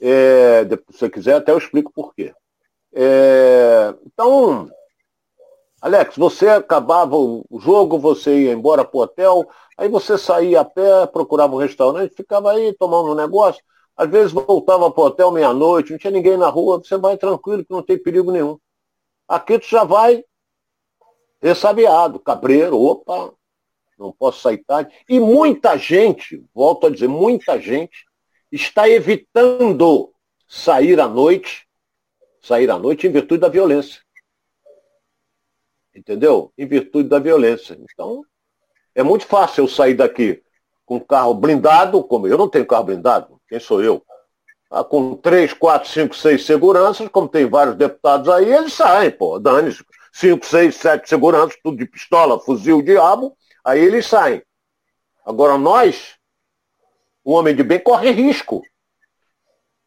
É, se você quiser, até eu explico por quê. É, então, Alex, você acabava o jogo, você ia embora para o hotel, aí você saía a pé, procurava um restaurante, ficava aí tomando um negócio. Às vezes voltava para o hotel meia-noite, não tinha ninguém na rua, você vai tranquilo, que não tem perigo nenhum. Aqui tu já vai ressabiado, cabreiro, opa, não posso sair tarde. E muita gente, volto a dizer, muita gente está evitando sair à noite, sair à noite em virtude da violência. Entendeu? Em virtude da violência. Então, é muito fácil eu sair daqui com carro blindado, como eu não tenho carro blindado, quem sou eu? Ah, com três, quatro, cinco, seis seguranças, como tem vários deputados aí, eles saem, pô, dane -se. Cinco, seis, sete seguranças, tudo de pistola, fuzil, diabo, aí eles saem. Agora nós, o homem de bem corre risco.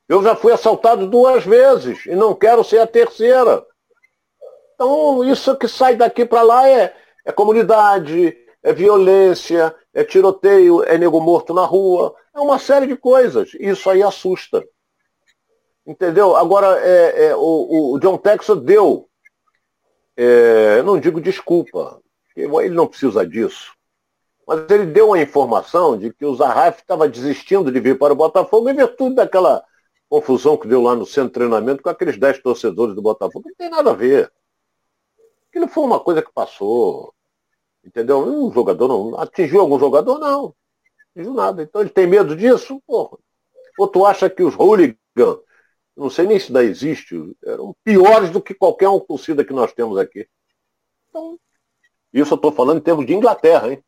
Eu já fui assaltado duas vezes e não quero ser a terceira. Então, isso que sai daqui para lá é, é comunidade, é violência, é tiroteio, é nego morto na rua, é uma série de coisas. Isso aí assusta. Entendeu? Agora, é, é, o, o, John Texas deu, é, não digo desculpa, ele não precisa disso, mas ele deu uma informação de que o Zarraf estava desistindo de vir para o Botafogo em virtude daquela confusão que deu lá no centro de treinamento com aqueles 10 torcedores do Botafogo. Não tem nada a ver. Aquilo foi uma coisa que passou. Entendeu? Um jogador não. Atingiu algum jogador? Não. Não atingiu nada. Então ele tem medo disso? Porra. Ou tu acha que os hooligans, não sei nem se ainda existe, eram piores do que qualquer um torcida que nós temos aqui. Então, isso eu estou falando em termos de Inglaterra, hein?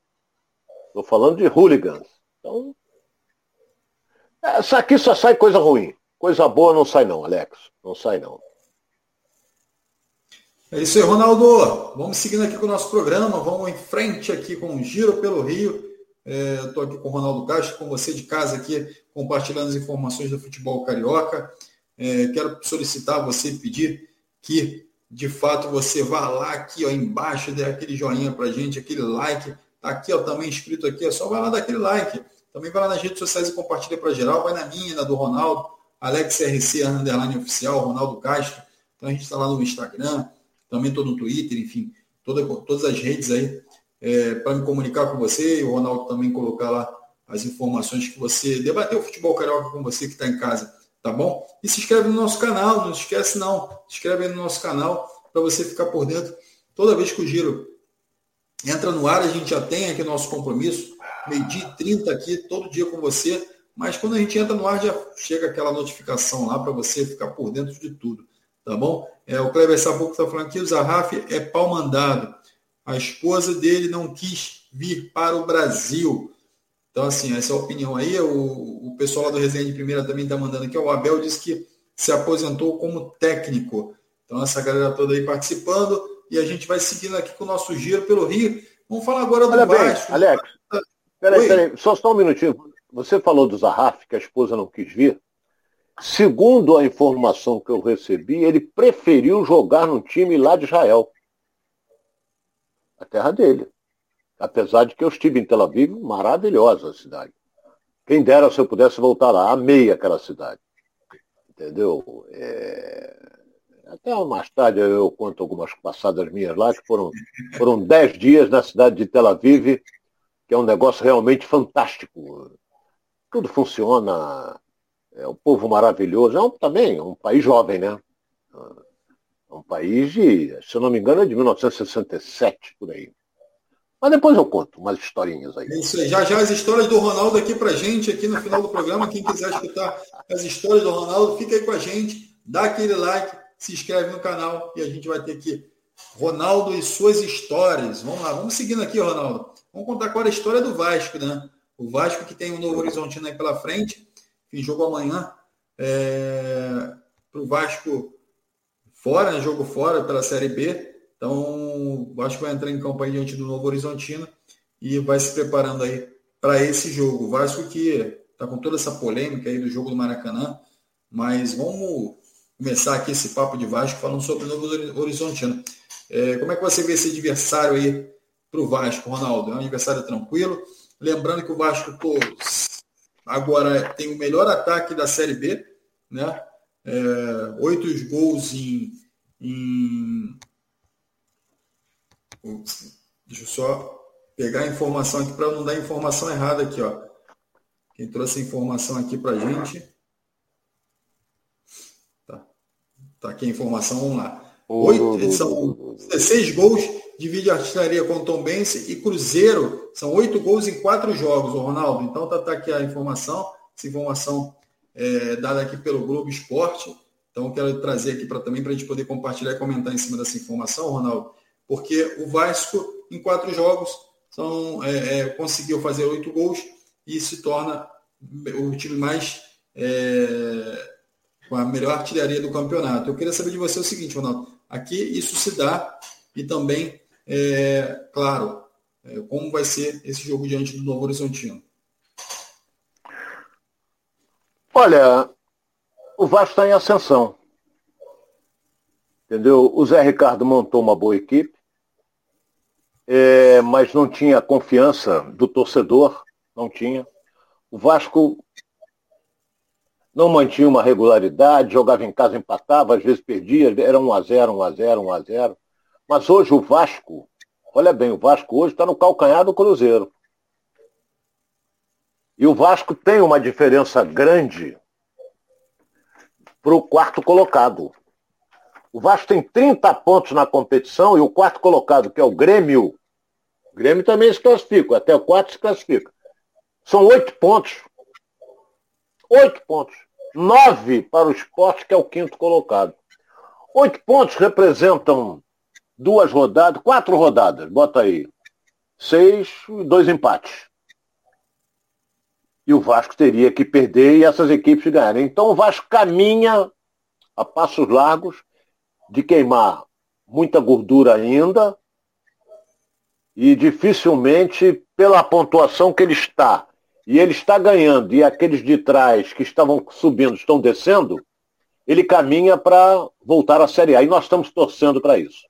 Estou falando de hooligans. Então, essa aqui só sai coisa ruim. Coisa boa não sai não, Alex. Não sai não. É isso aí, Ronaldo. Vamos seguindo aqui com o nosso programa, vamos em frente aqui com o Giro pelo Rio. É, Estou aqui com o Ronaldo Castro, com você de casa aqui, compartilhando as informações do futebol carioca. É, quero solicitar a você pedir que, de fato, você vá lá aqui ó, embaixo, dê aquele joinha para gente, aquele like. Tá aqui, ó, também escrito aqui, é só vai lá dar aquele like. Também vai lá nas redes sociais e compartilha para geral. Vai na minha, na do Ronaldo, Alex RC, underline oficial, Ronaldo Castro. Então a gente está lá no Instagram, também estou no Twitter, enfim, toda, todas as redes aí é, para me comunicar com você e o Ronaldo também colocar lá as informações que você debater o futebol carioca com você que está em casa, tá bom? E se inscreve no nosso canal, não esquece não, se inscreve no nosso canal para você ficar por dentro. Toda vez que o Giro entra no ar, a gente já tem aqui nosso compromisso, meio-dia 30 aqui, todo dia com você, mas quando a gente entra no ar, já chega aquela notificação lá para você ficar por dentro de tudo tá bom? É, o Kleber Sabuco está falando aqui, o Zarraf é pau mandado. A esposa dele não quis vir para o Brasil. Então, assim, essa é a opinião aí. O, o pessoal lá do Resenha de Primeira também está mandando aqui. O Abel disse que se aposentou como técnico. Então, essa galera toda aí participando. E a gente vai seguindo aqui com o nosso giro pelo Rio. Vamos falar agora do Olha Vasco. Bem, Alex, peraí, peraí, só, só um minutinho. Você falou do Zarraf, que a esposa não quis vir. Segundo a informação que eu recebi, ele preferiu jogar num time lá de Israel. A terra dele. Apesar de que eu estive em Tel Aviv, maravilhosa a cidade. Quem dera se eu pudesse voltar lá. Amei aquela cidade. Entendeu? É... Até mais tarde eu conto algumas passadas minhas lá, que foram, foram dez dias na cidade de Tel Aviv, que é um negócio realmente fantástico. Tudo funciona é um povo maravilhoso, é um, também é um país jovem, né? É um país de, se eu não me engano, é de 1967, por aí. Mas depois eu conto umas historinhas aí. Isso aí. Já já as histórias do Ronaldo aqui pra gente, aqui no final do programa. Quem quiser escutar as histórias do Ronaldo, fica aí com a gente, dá aquele like, se inscreve no canal e a gente vai ter aqui Ronaldo e suas histórias. Vamos lá, vamos seguindo aqui, Ronaldo. Vamos contar agora a história do Vasco, né? O Vasco que tem um Novo Horizontino aí pela frente tem jogo amanhã é, para o Vasco fora, né, jogo fora pela Série B. Então, o Vasco vai entrar em campo aí diante do Novo Horizontino e vai se preparando aí para esse jogo. O Vasco que está com toda essa polêmica aí do jogo do Maracanã, mas vamos começar aqui esse papo de Vasco falando sobre o Novo Horizontino. É, como é que você vê esse adversário aí para o Vasco, Ronaldo? É um adversário tranquilo. Lembrando que o Vasco pô, agora tem o melhor ataque da Série B, né? É, oito gols em, em... Deixa eu só pegar a informação aqui para não dar informação errada aqui, ó. Quem trouxe a informação aqui para a gente. Tá. tá aqui a informação, vamos lá. Oito, são 16 gols divide a artilharia com o Tom Bense e Cruzeiro são oito gols em quatro jogos, o Ronaldo. Então tá, tá, aqui a informação, essa informação é, dada aqui pelo Globo Esporte. Então quero trazer aqui para também para a gente poder compartilhar e comentar em cima dessa informação, Ronaldo, porque o Vasco em quatro jogos são, é, é, conseguiu fazer oito gols e se torna o time mais é, com a melhor artilharia do campeonato. Eu queria saber de você o seguinte, Ronaldo. Aqui isso se dá e também, é, claro, é, como vai ser esse jogo diante do Novo Horizontino? Olha, o Vasco está em ascensão. Entendeu? O Zé Ricardo montou uma boa equipe, é, mas não tinha confiança do torcedor, não tinha. O Vasco não mantinha uma regularidade, jogava em casa, empatava, às vezes perdia, era 1x0, 1x0, 1x0. Mas hoje o Vasco, olha bem, o Vasco hoje está no calcanhar do Cruzeiro. E o Vasco tem uma diferença grande para o quarto colocado. O Vasco tem 30 pontos na competição e o quarto colocado, que é o Grêmio, o Grêmio também se classifica, até o quarto se classifica. São oito pontos. Oito pontos. Nove para o esporte, que é o quinto colocado. Oito pontos representam duas rodadas, quatro rodadas, bota aí. Seis e dois empates. E o Vasco teria que perder e essas equipes ganharem. Então o Vasco caminha a passos largos de queimar muita gordura ainda e dificilmente pela pontuação que ele está e ele está ganhando e aqueles de trás que estavam subindo estão descendo, ele caminha para voltar à Série A. E nós estamos torcendo para isso.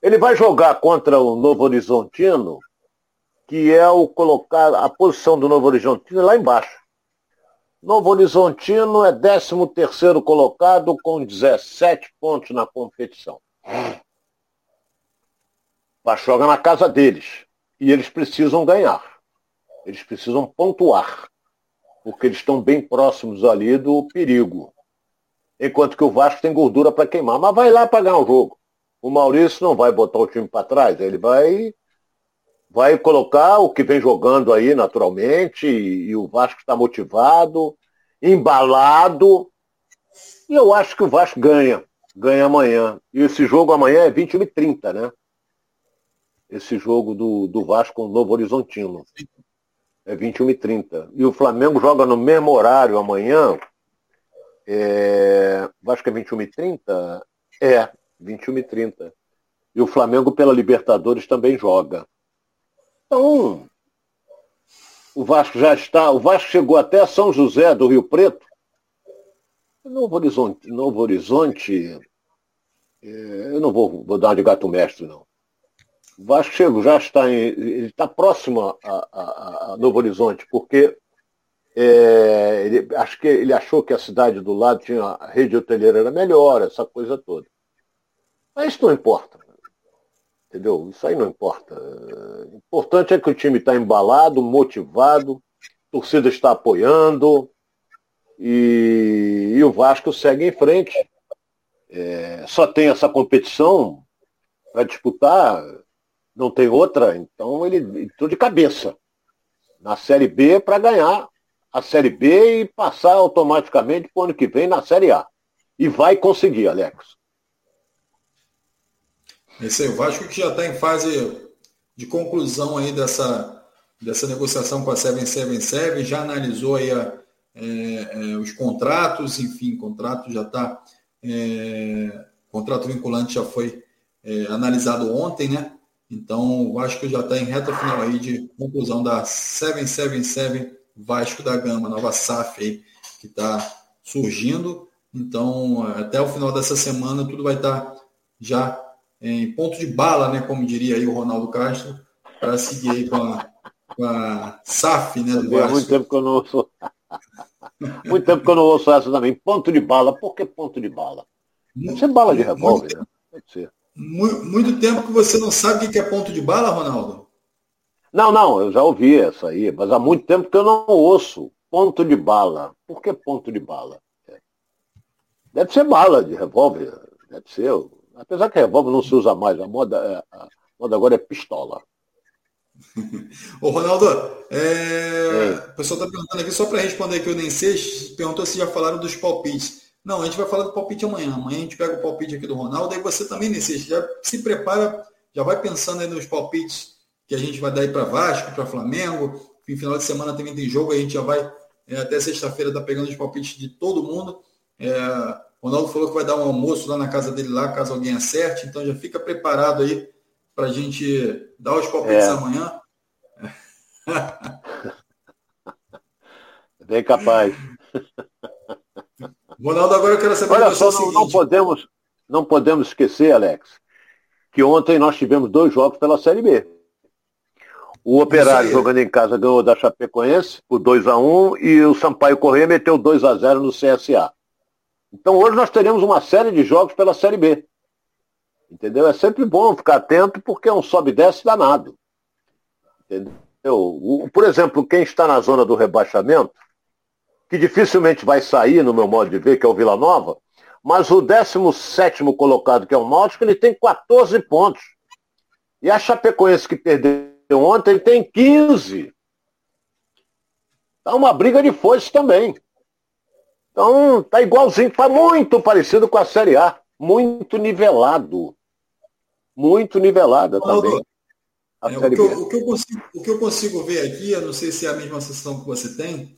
Ele vai jogar contra o Novo Horizontino, que é o colocar a posição do Novo Horizontino lá embaixo. Novo Horizontino é 13 terceiro colocado com 17 pontos na competição. Mas joga na casa deles. E eles precisam ganhar. Eles precisam pontuar, porque eles estão bem próximos ali do perigo. Enquanto que o Vasco tem gordura para queimar. Mas vai lá para ganhar o jogo. O Maurício não vai botar o time para trás, ele vai vai colocar o que vem jogando aí naturalmente, e, e o Vasco está motivado, embalado. E eu acho que o Vasco ganha, ganha amanhã. E esse jogo amanhã é 21 e 30, né? Esse jogo do, do Vasco com o Novo Horizontino. É 21 e 30. O Flamengo joga no mesmo horário amanhã. É... Vasco é 21 e 30? É, 21 e 30. E o Flamengo pela Libertadores também joga. Então, o Vasco já está. O Vasco chegou até São José do Rio Preto. Novo Horizonte, Novo Horizonte. É, eu não vou, vou dar de gato mestre, não. O Vasco chegou, já está em, ele está próximo a, a, a, Novo Horizonte, porque é, ele, acho que ele achou que a cidade do lado tinha a rede hoteleira era melhor, essa coisa toda. Mas isso não importa. Entendeu? Isso aí não importa. O importante é que o time está embalado, motivado, a torcida está apoiando e, e o Vasco segue em frente. É, só tem essa competição para disputar não tem outra, então ele entrou de cabeça na Série B para ganhar a Série B e passar automaticamente para o ano que vem na Série A. E vai conseguir, Alex. Esse aí, o Vasco que já está em fase de conclusão aí dessa, dessa negociação com a 777, já analisou aí a, é, é, os contratos, enfim, contrato já está. É, contrato vinculante já foi é, analisado ontem, né? Então, o Vasco já está em reta final aí de conclusão da 777 Vasco da Gama, nova SAF aí, que está surgindo. Então, até o final dessa semana, tudo vai estar tá já em ponto de bala, né, como diria aí o Ronaldo Castro, para seguir aí com a, com a SAF, né, do Vasco. Muito tempo que eu não ouço. (laughs) muito tempo que eu não ouço essa também. Ponto de bala. Por que ponto de bala? Deve ser bala de revólver, né? Ser. Muito tempo que você não sabe o que é ponto de bala, Ronaldo? Não, não, eu já ouvi essa aí, mas há muito tempo que eu não ouço ponto de bala. Por que ponto de bala? Deve ser bala de revólver, deve ser. Apesar que revólver não se usa mais, a moda, é, a moda agora é pistola. (laughs) Ô Ronaldo, é... o pessoal está perguntando aqui, só para responder aqui, o sei, perguntou se já falaram dos palpites. Não, a gente vai falar do palpite amanhã. Amanhã a gente pega o palpite aqui do Ronaldo, aí você também, nesse já se prepara, já vai pensando aí nos palpites que a gente vai dar aí para Vasco, para Flamengo. Em final de semana também tem jogo, a gente já vai É, até sexta-feira está pegando os palpites de todo mundo. É, Ronaldo falou que vai dar um almoço lá na casa dele, lá, caso alguém acerte. Então já fica preparado aí para a gente dar os palpites é. amanhã. (laughs) Bem capaz. (laughs) Ronaldo, agora eu quero saber Olha só, não, não, podemos, não podemos esquecer, Alex, que ontem nós tivemos dois jogos pela Série B. O Operário jogando em casa ganhou da Chapecoense por 2 a 1 e o Sampaio Corrêa meteu 2 a 0 no CSA. Então hoje nós teremos uma série de jogos pela Série B. Entendeu? É sempre bom ficar atento porque é um sobe e desce danado. Entendeu? Por exemplo, quem está na zona do rebaixamento, que dificilmente vai sair, no meu modo de ver, que é o Vila Nova, mas o 17 colocado, que é o Náutico, ele tem 14 pontos. E a Chapecoense que perdeu ontem, tem 15. Tá uma briga de foice também. Então, tá igualzinho, tá muito parecido com a Série A. Muito nivelado. Muito nivelada também. É, o, que eu, o, que eu consigo, o que eu consigo ver aqui, eu não sei se é a mesma sensação que você tem,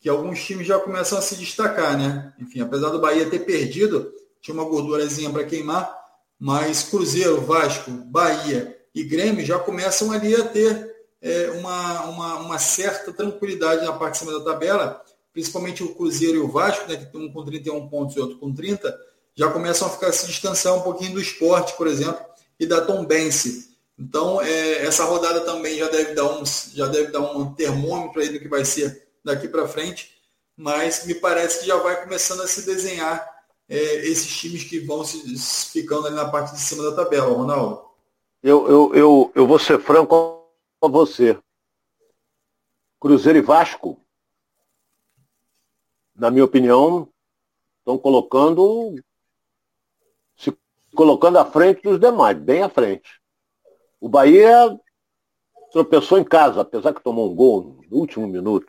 que alguns times já começam a se destacar, né? Enfim, apesar do Bahia ter perdido, tinha uma gordurazinha para queimar, mas Cruzeiro, Vasco, Bahia e Grêmio já começam ali a ter é, uma, uma, uma, certa tranquilidade na parte de cima da tabela, principalmente o Cruzeiro e o Vasco, né, que tem um com 31 pontos e outro com 30, já começam a ficar se distanciar um pouquinho do esporte, por exemplo, e da Tombense. Então, é, essa rodada também já deve dar um, já deve dar um termômetro aí do que vai ser daqui para frente, mas me parece que já vai começando a se desenhar é, esses times que vão se, ficando ali na parte de cima da tabela, Ronaldo. Eu, eu, eu, eu vou ser franco com você. Cruzeiro e Vasco, na minha opinião, estão colocando se colocando à frente dos demais, bem à frente. O Bahia tropeçou em casa, apesar que tomou um gol no último minuto.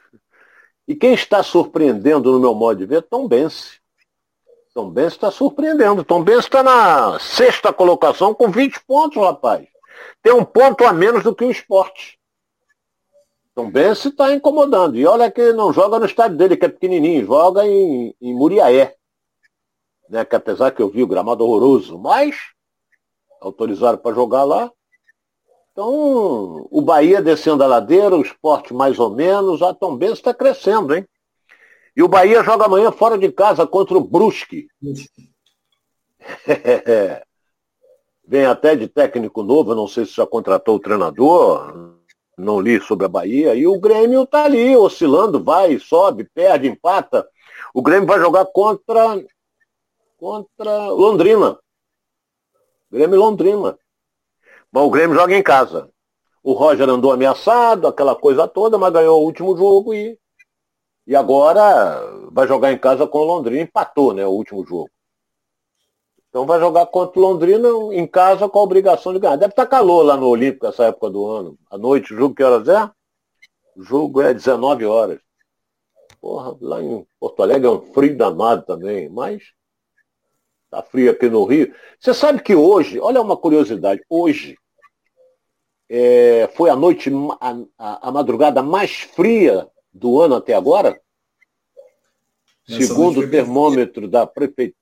E quem está surpreendendo, no meu modo de ver, Tom Bense. Tom Bense está surpreendendo. Tom Bense está na sexta colocação com 20 pontos, rapaz. Tem um ponto a menos do que o esporte. Tom Bense está incomodando. E olha que não joga no estádio dele, que é pequenininho, joga em, em Muriaé. Né, que apesar que eu vi o gramado horroroso, mas autorizaram para jogar lá. Então, o Bahia descendo a ladeira, o esporte mais ou menos, a Tom Benz está crescendo, hein? E o Bahia joga amanhã fora de casa contra o Brusque. (laughs) Vem até de técnico novo, não sei se já contratou o treinador, não li sobre a Bahia. E o Grêmio está ali, oscilando, vai, sobe, perde, empata. O Grêmio vai jogar contra, contra Londrina. Grêmio Londrina. Mas o Grêmio joga em casa. O Roger andou ameaçado, aquela coisa toda, mas ganhou o último jogo e, e agora vai jogar em casa com o Londrina. Empatou, né, o último jogo. Então vai jogar contra o Londrina em casa com a obrigação de ganhar. Deve estar calor lá no Olímpico essa época do ano. À noite, o jogo que horas é? O jogo é 19 horas. Porra, lá em Porto Alegre é um frio danado também, mas Tá frio aqui no Rio. Você sabe que hoje, olha uma curiosidade, hoje é, foi a noite, a, a, a, madrugada mais fria do ano até agora? Segundo o termômetro da prefeitura,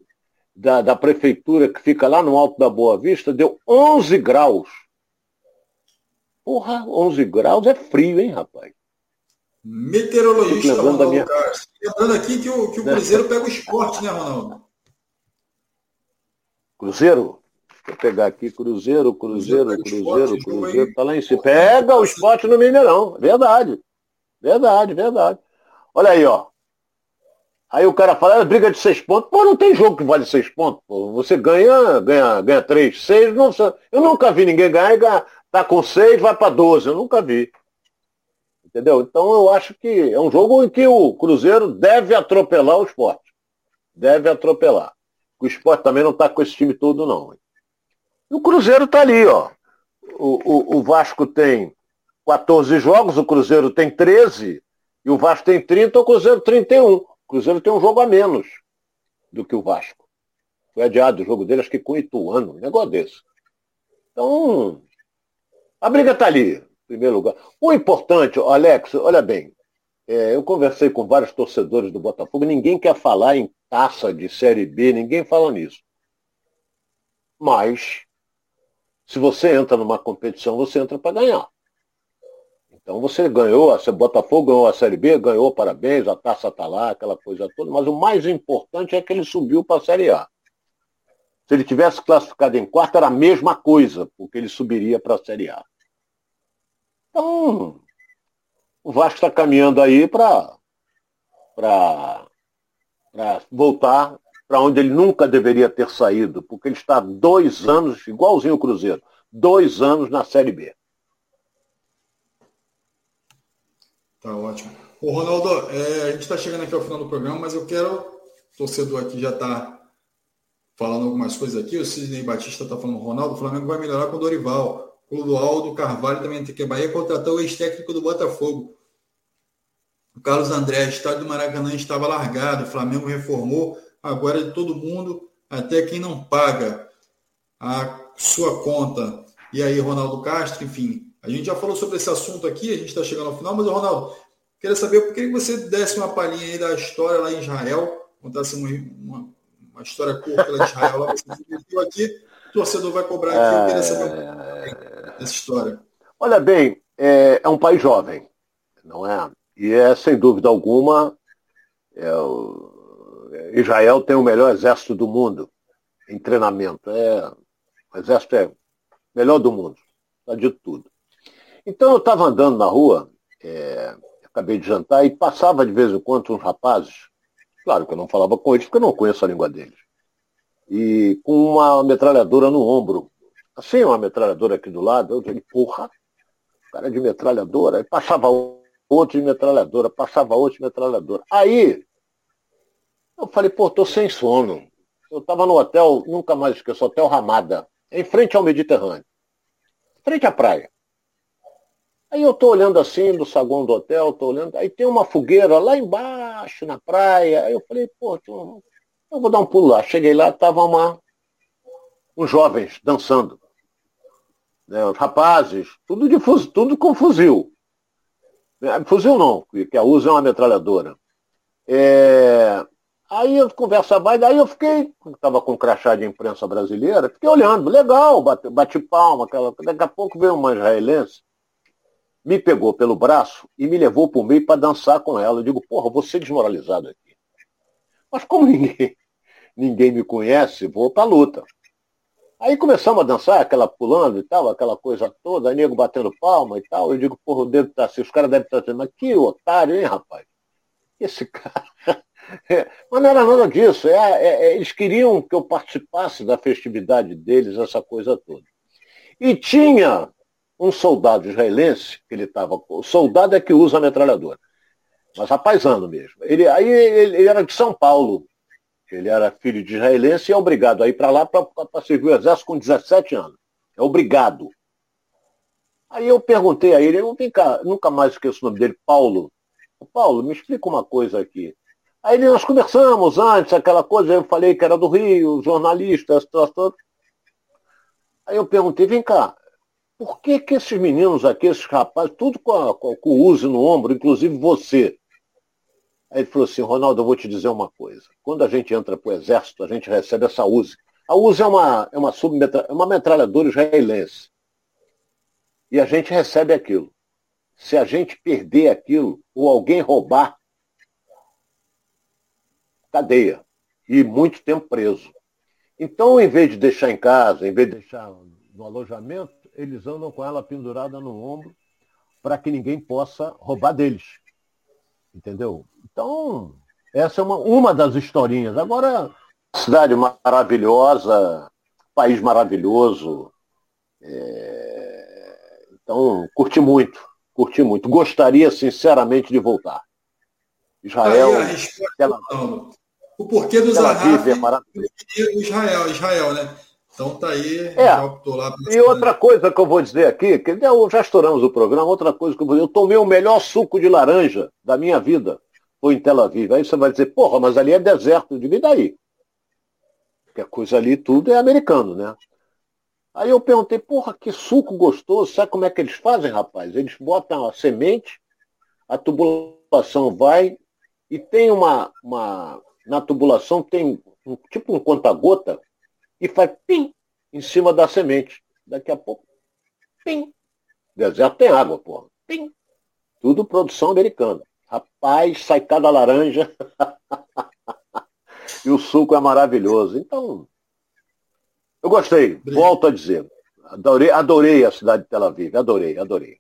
da, da prefeitura que fica lá no alto da Boa Vista, deu 11 graus. Porra, 11 graus é frio, hein, rapaz? Meteorologista Ronaldo minha... Lembrando aqui que o, que o Cruzeiro pega o esporte, né, Ronaldo? Cruzeiro? Vou pegar aqui, Cruzeiro, Cruzeiro, Cruzeiro, Cruzeiro, tá lá em cima. Pega o esporte no Mineirão. Verdade. Verdade, verdade. Olha aí, ó. Aí o cara fala, é briga de seis pontos. Pô, não tem jogo que vale seis pontos. Pô. Você ganha, ganha, ganha três, seis. Não, eu nunca vi ninguém ganhar e ganhar. Tá com seis, vai para doze. Eu nunca vi. Entendeu? Então eu acho que é um jogo em que o Cruzeiro deve atropelar o esporte. Deve atropelar. O esporte também não está com esse time todo, não. O Cruzeiro está ali, ó. O, o, o, Vasco tem 14 jogos, o Cruzeiro tem 13, e o Vasco tem 30, o Cruzeiro 31. Cruzeiro tem um jogo a menos do que o Vasco. Foi adiado o jogo dele, acho que com o Ituano, um negócio desse. Então, a briga está ali, em primeiro lugar. O importante, Alex, olha bem, é, eu conversei com vários torcedores do Botafogo, ninguém quer falar em taça de Série B, ninguém fala nisso. Mas, se você entra numa competição, você entra para ganhar. Então você ganhou, você Botafogo ganhou a Série B, ganhou, parabéns, a taça está lá, aquela coisa toda, mas o mais importante é que ele subiu para a Série A. Se ele tivesse classificado em quarto, era a mesma coisa, porque ele subiria para a Série A. Então, o Vasco está caminhando aí para voltar para onde ele nunca deveria ter saído, porque ele está dois anos, igualzinho o Cruzeiro, dois anos na Série B. Tá ótimo. O Ronaldo, é, a gente está chegando aqui ao final do programa, mas eu quero, o torcedor aqui já está falando algumas coisas aqui, o Sidney Batista está falando, Ronaldo, o Flamengo vai melhorar com o Dorival. O Lualdo Carvalho também tem que Bahia contratou o ex-técnico do Botafogo. O Carlos André, estádio do Maracanã estava largado, o Flamengo reformou, agora é de todo mundo, até quem não paga a sua conta. E aí, Ronaldo Castro, enfim, a gente já falou sobre esse assunto aqui, a gente está chegando ao final, mas, Ronaldo, queria saber por que você desse uma palhinha aí da história lá em Israel, contasse uma, uma, uma história curta lá em Israel, lá você viu aqui, o torcedor vai cobrar aqui, eu queria saber um dessa história. Olha bem, é, é um país jovem, não é? E é, sem dúvida alguma, é, o, Israel tem o melhor exército do mundo em treinamento. É, o exército é melhor do mundo, está de tudo. Então eu estava andando na rua, é, acabei de jantar, e passava de vez em quando uns rapazes, claro que eu não falava com eles, porque eu não conheço a língua deles, e com uma metralhadora no ombro. Assim, uma metralhadora aqui do lado, eu falei, porra, cara de metralhadora, e passava outro de metralhadora, passava outro de metralhadora. Aí, eu falei, pô, tô sem sono. Eu estava no hotel, nunca mais esqueço, Hotel Ramada, em frente ao Mediterrâneo, frente à praia. Aí eu tô olhando assim do saguão do hotel, tô olhando, aí tem uma fogueira lá embaixo na praia. Aí eu falei, pô, eu vou dar um pulo lá. Cheguei lá, tava uma, uns jovens dançando. Né, os rapazes, tudo de fuzil, tudo com fuzil. É, fuzil não, que a usa é uma metralhadora. É... Aí a conversa vai, daí eu fiquei, estava com crachá de imprensa brasileira, fiquei olhando, legal, bate, bate palma, aquela, daqui a pouco veio uma israelense, me pegou pelo braço e me levou para o meio para dançar com ela. Eu digo, porra, ser desmoralizado aqui. Mas como (laughs) ninguém, ninguém me conhece, vou para a luta. Aí começamos a dançar, aquela pulando e tal, aquela coisa toda, nego batendo palma e tal. Eu digo, porra, o dedo tá assim, os caras devem estar dizendo, mas que otário, hein, rapaz? Esse (laughs) cara. É, mas não era nada disso. É, é, é, eles queriam que eu participasse da festividade deles, essa coisa toda. E tinha um soldado israelense, que ele estava. Soldado é que usa a metralhadora. Mas rapaisando mesmo. Ele, aí ele, ele era de São Paulo. Ele era filho de israelense e é obrigado a ir para lá para servir o exército com 17 anos. É obrigado. Aí eu perguntei a ele, vem cá, nunca mais esqueço o nome dele, Paulo. Paulo, me explica uma coisa aqui. Aí nós conversamos antes, aquela coisa, eu falei que era do Rio, jornalista, situação. Aí eu perguntei, vem cá, por que que esses meninos aqui, esses rapazes, tudo com, a, com, com o uso no ombro, inclusive você, Aí ele falou assim, Ronaldo, eu vou te dizer uma coisa. Quando a gente entra para o exército, a gente recebe essa USE. A USE é uma, é uma, submetra, é uma metralhadora israelense. E a gente recebe aquilo. Se a gente perder aquilo, ou alguém roubar, cadeia. E muito tempo preso. Então, em vez de deixar em casa, em vez de deixar no alojamento, eles andam com ela pendurada no ombro para que ninguém possa roubar deles. Entendeu? Então, essa é uma, uma das historinhas. Agora, cidade maravilhosa, país maravilhoso. É... Então, curti muito, curti muito. Gostaria, sinceramente, de voltar. Israel. Ela... O porquê do Zahavi é Israel, Israel, né? Então tá aí, é. já optou lá. E outra coisa que eu vou dizer aqui, que já estouramos o programa, outra coisa que eu vou dizer, eu tomei o melhor suco de laranja da minha vida ou em Tel Aviv. Aí você vai dizer, porra, mas ali é deserto. de vida aí. Porque a coisa ali tudo é americano, né? Aí eu perguntei, porra, que suco gostoso. Sabe como é que eles fazem, rapaz? Eles botam a semente, a tubulação tubulação vai e tem uma, uma na tubulação tem um, tipo um conta-gota e faz pim em cima da semente. Daqui a pouco, pim. Deserto tem água, porra. Pim. Tudo produção americana. Rapaz, sai cada laranja. (laughs) e o suco é maravilhoso. Então, eu gostei. Obrigado. Volto a dizer. Adorei, adorei a cidade de Tel Aviv. Adorei, adorei.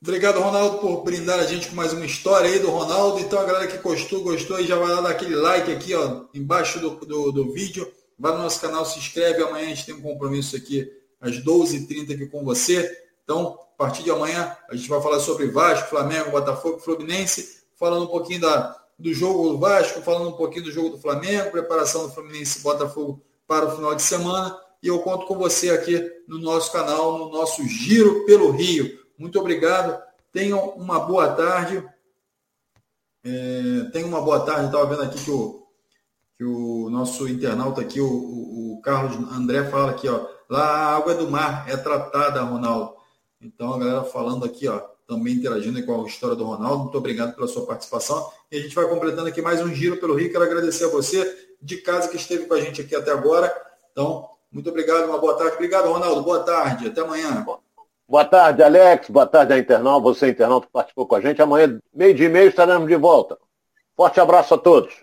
Obrigado, Ronaldo, por brindar a gente com mais uma história aí do Ronaldo. Então, a galera que gostou, gostou, e já vai lá dar aquele like aqui, ó, embaixo do, do, do vídeo. Vai no nosso canal, se inscreve. Amanhã a gente tem um compromisso aqui às 12h30 aqui com você. Então, a partir de amanhã, a gente vai falar sobre Vasco, Flamengo, Botafogo, Fluminense, falando um pouquinho da, do jogo do Vasco, falando um pouquinho do jogo do Flamengo, preparação do Fluminense e Botafogo para o final de semana. E eu conto com você aqui no nosso canal, no nosso Giro pelo Rio. Muito obrigado. Tenham uma boa tarde. É, tenham uma boa tarde. Estava vendo aqui que o, que o nosso internauta aqui, o, o, Carlos André, fala aqui, ó. Lá a água do mar é tratada, Ronaldo. Então a galera falando aqui, ó, também interagindo com a história do Ronaldo. Muito obrigado pela sua participação. E a gente vai completando aqui mais um giro pelo Rio. Quero agradecer a você de casa que esteve com a gente aqui até agora. Então, muito obrigado, uma boa tarde. Obrigado, Ronaldo. Boa tarde. Até amanhã. Boa tarde, Alex. Boa tarde, internauta. Você, internauta, que participou com a gente. Amanhã, meio dia e meio, estaremos de volta. Forte abraço a todos.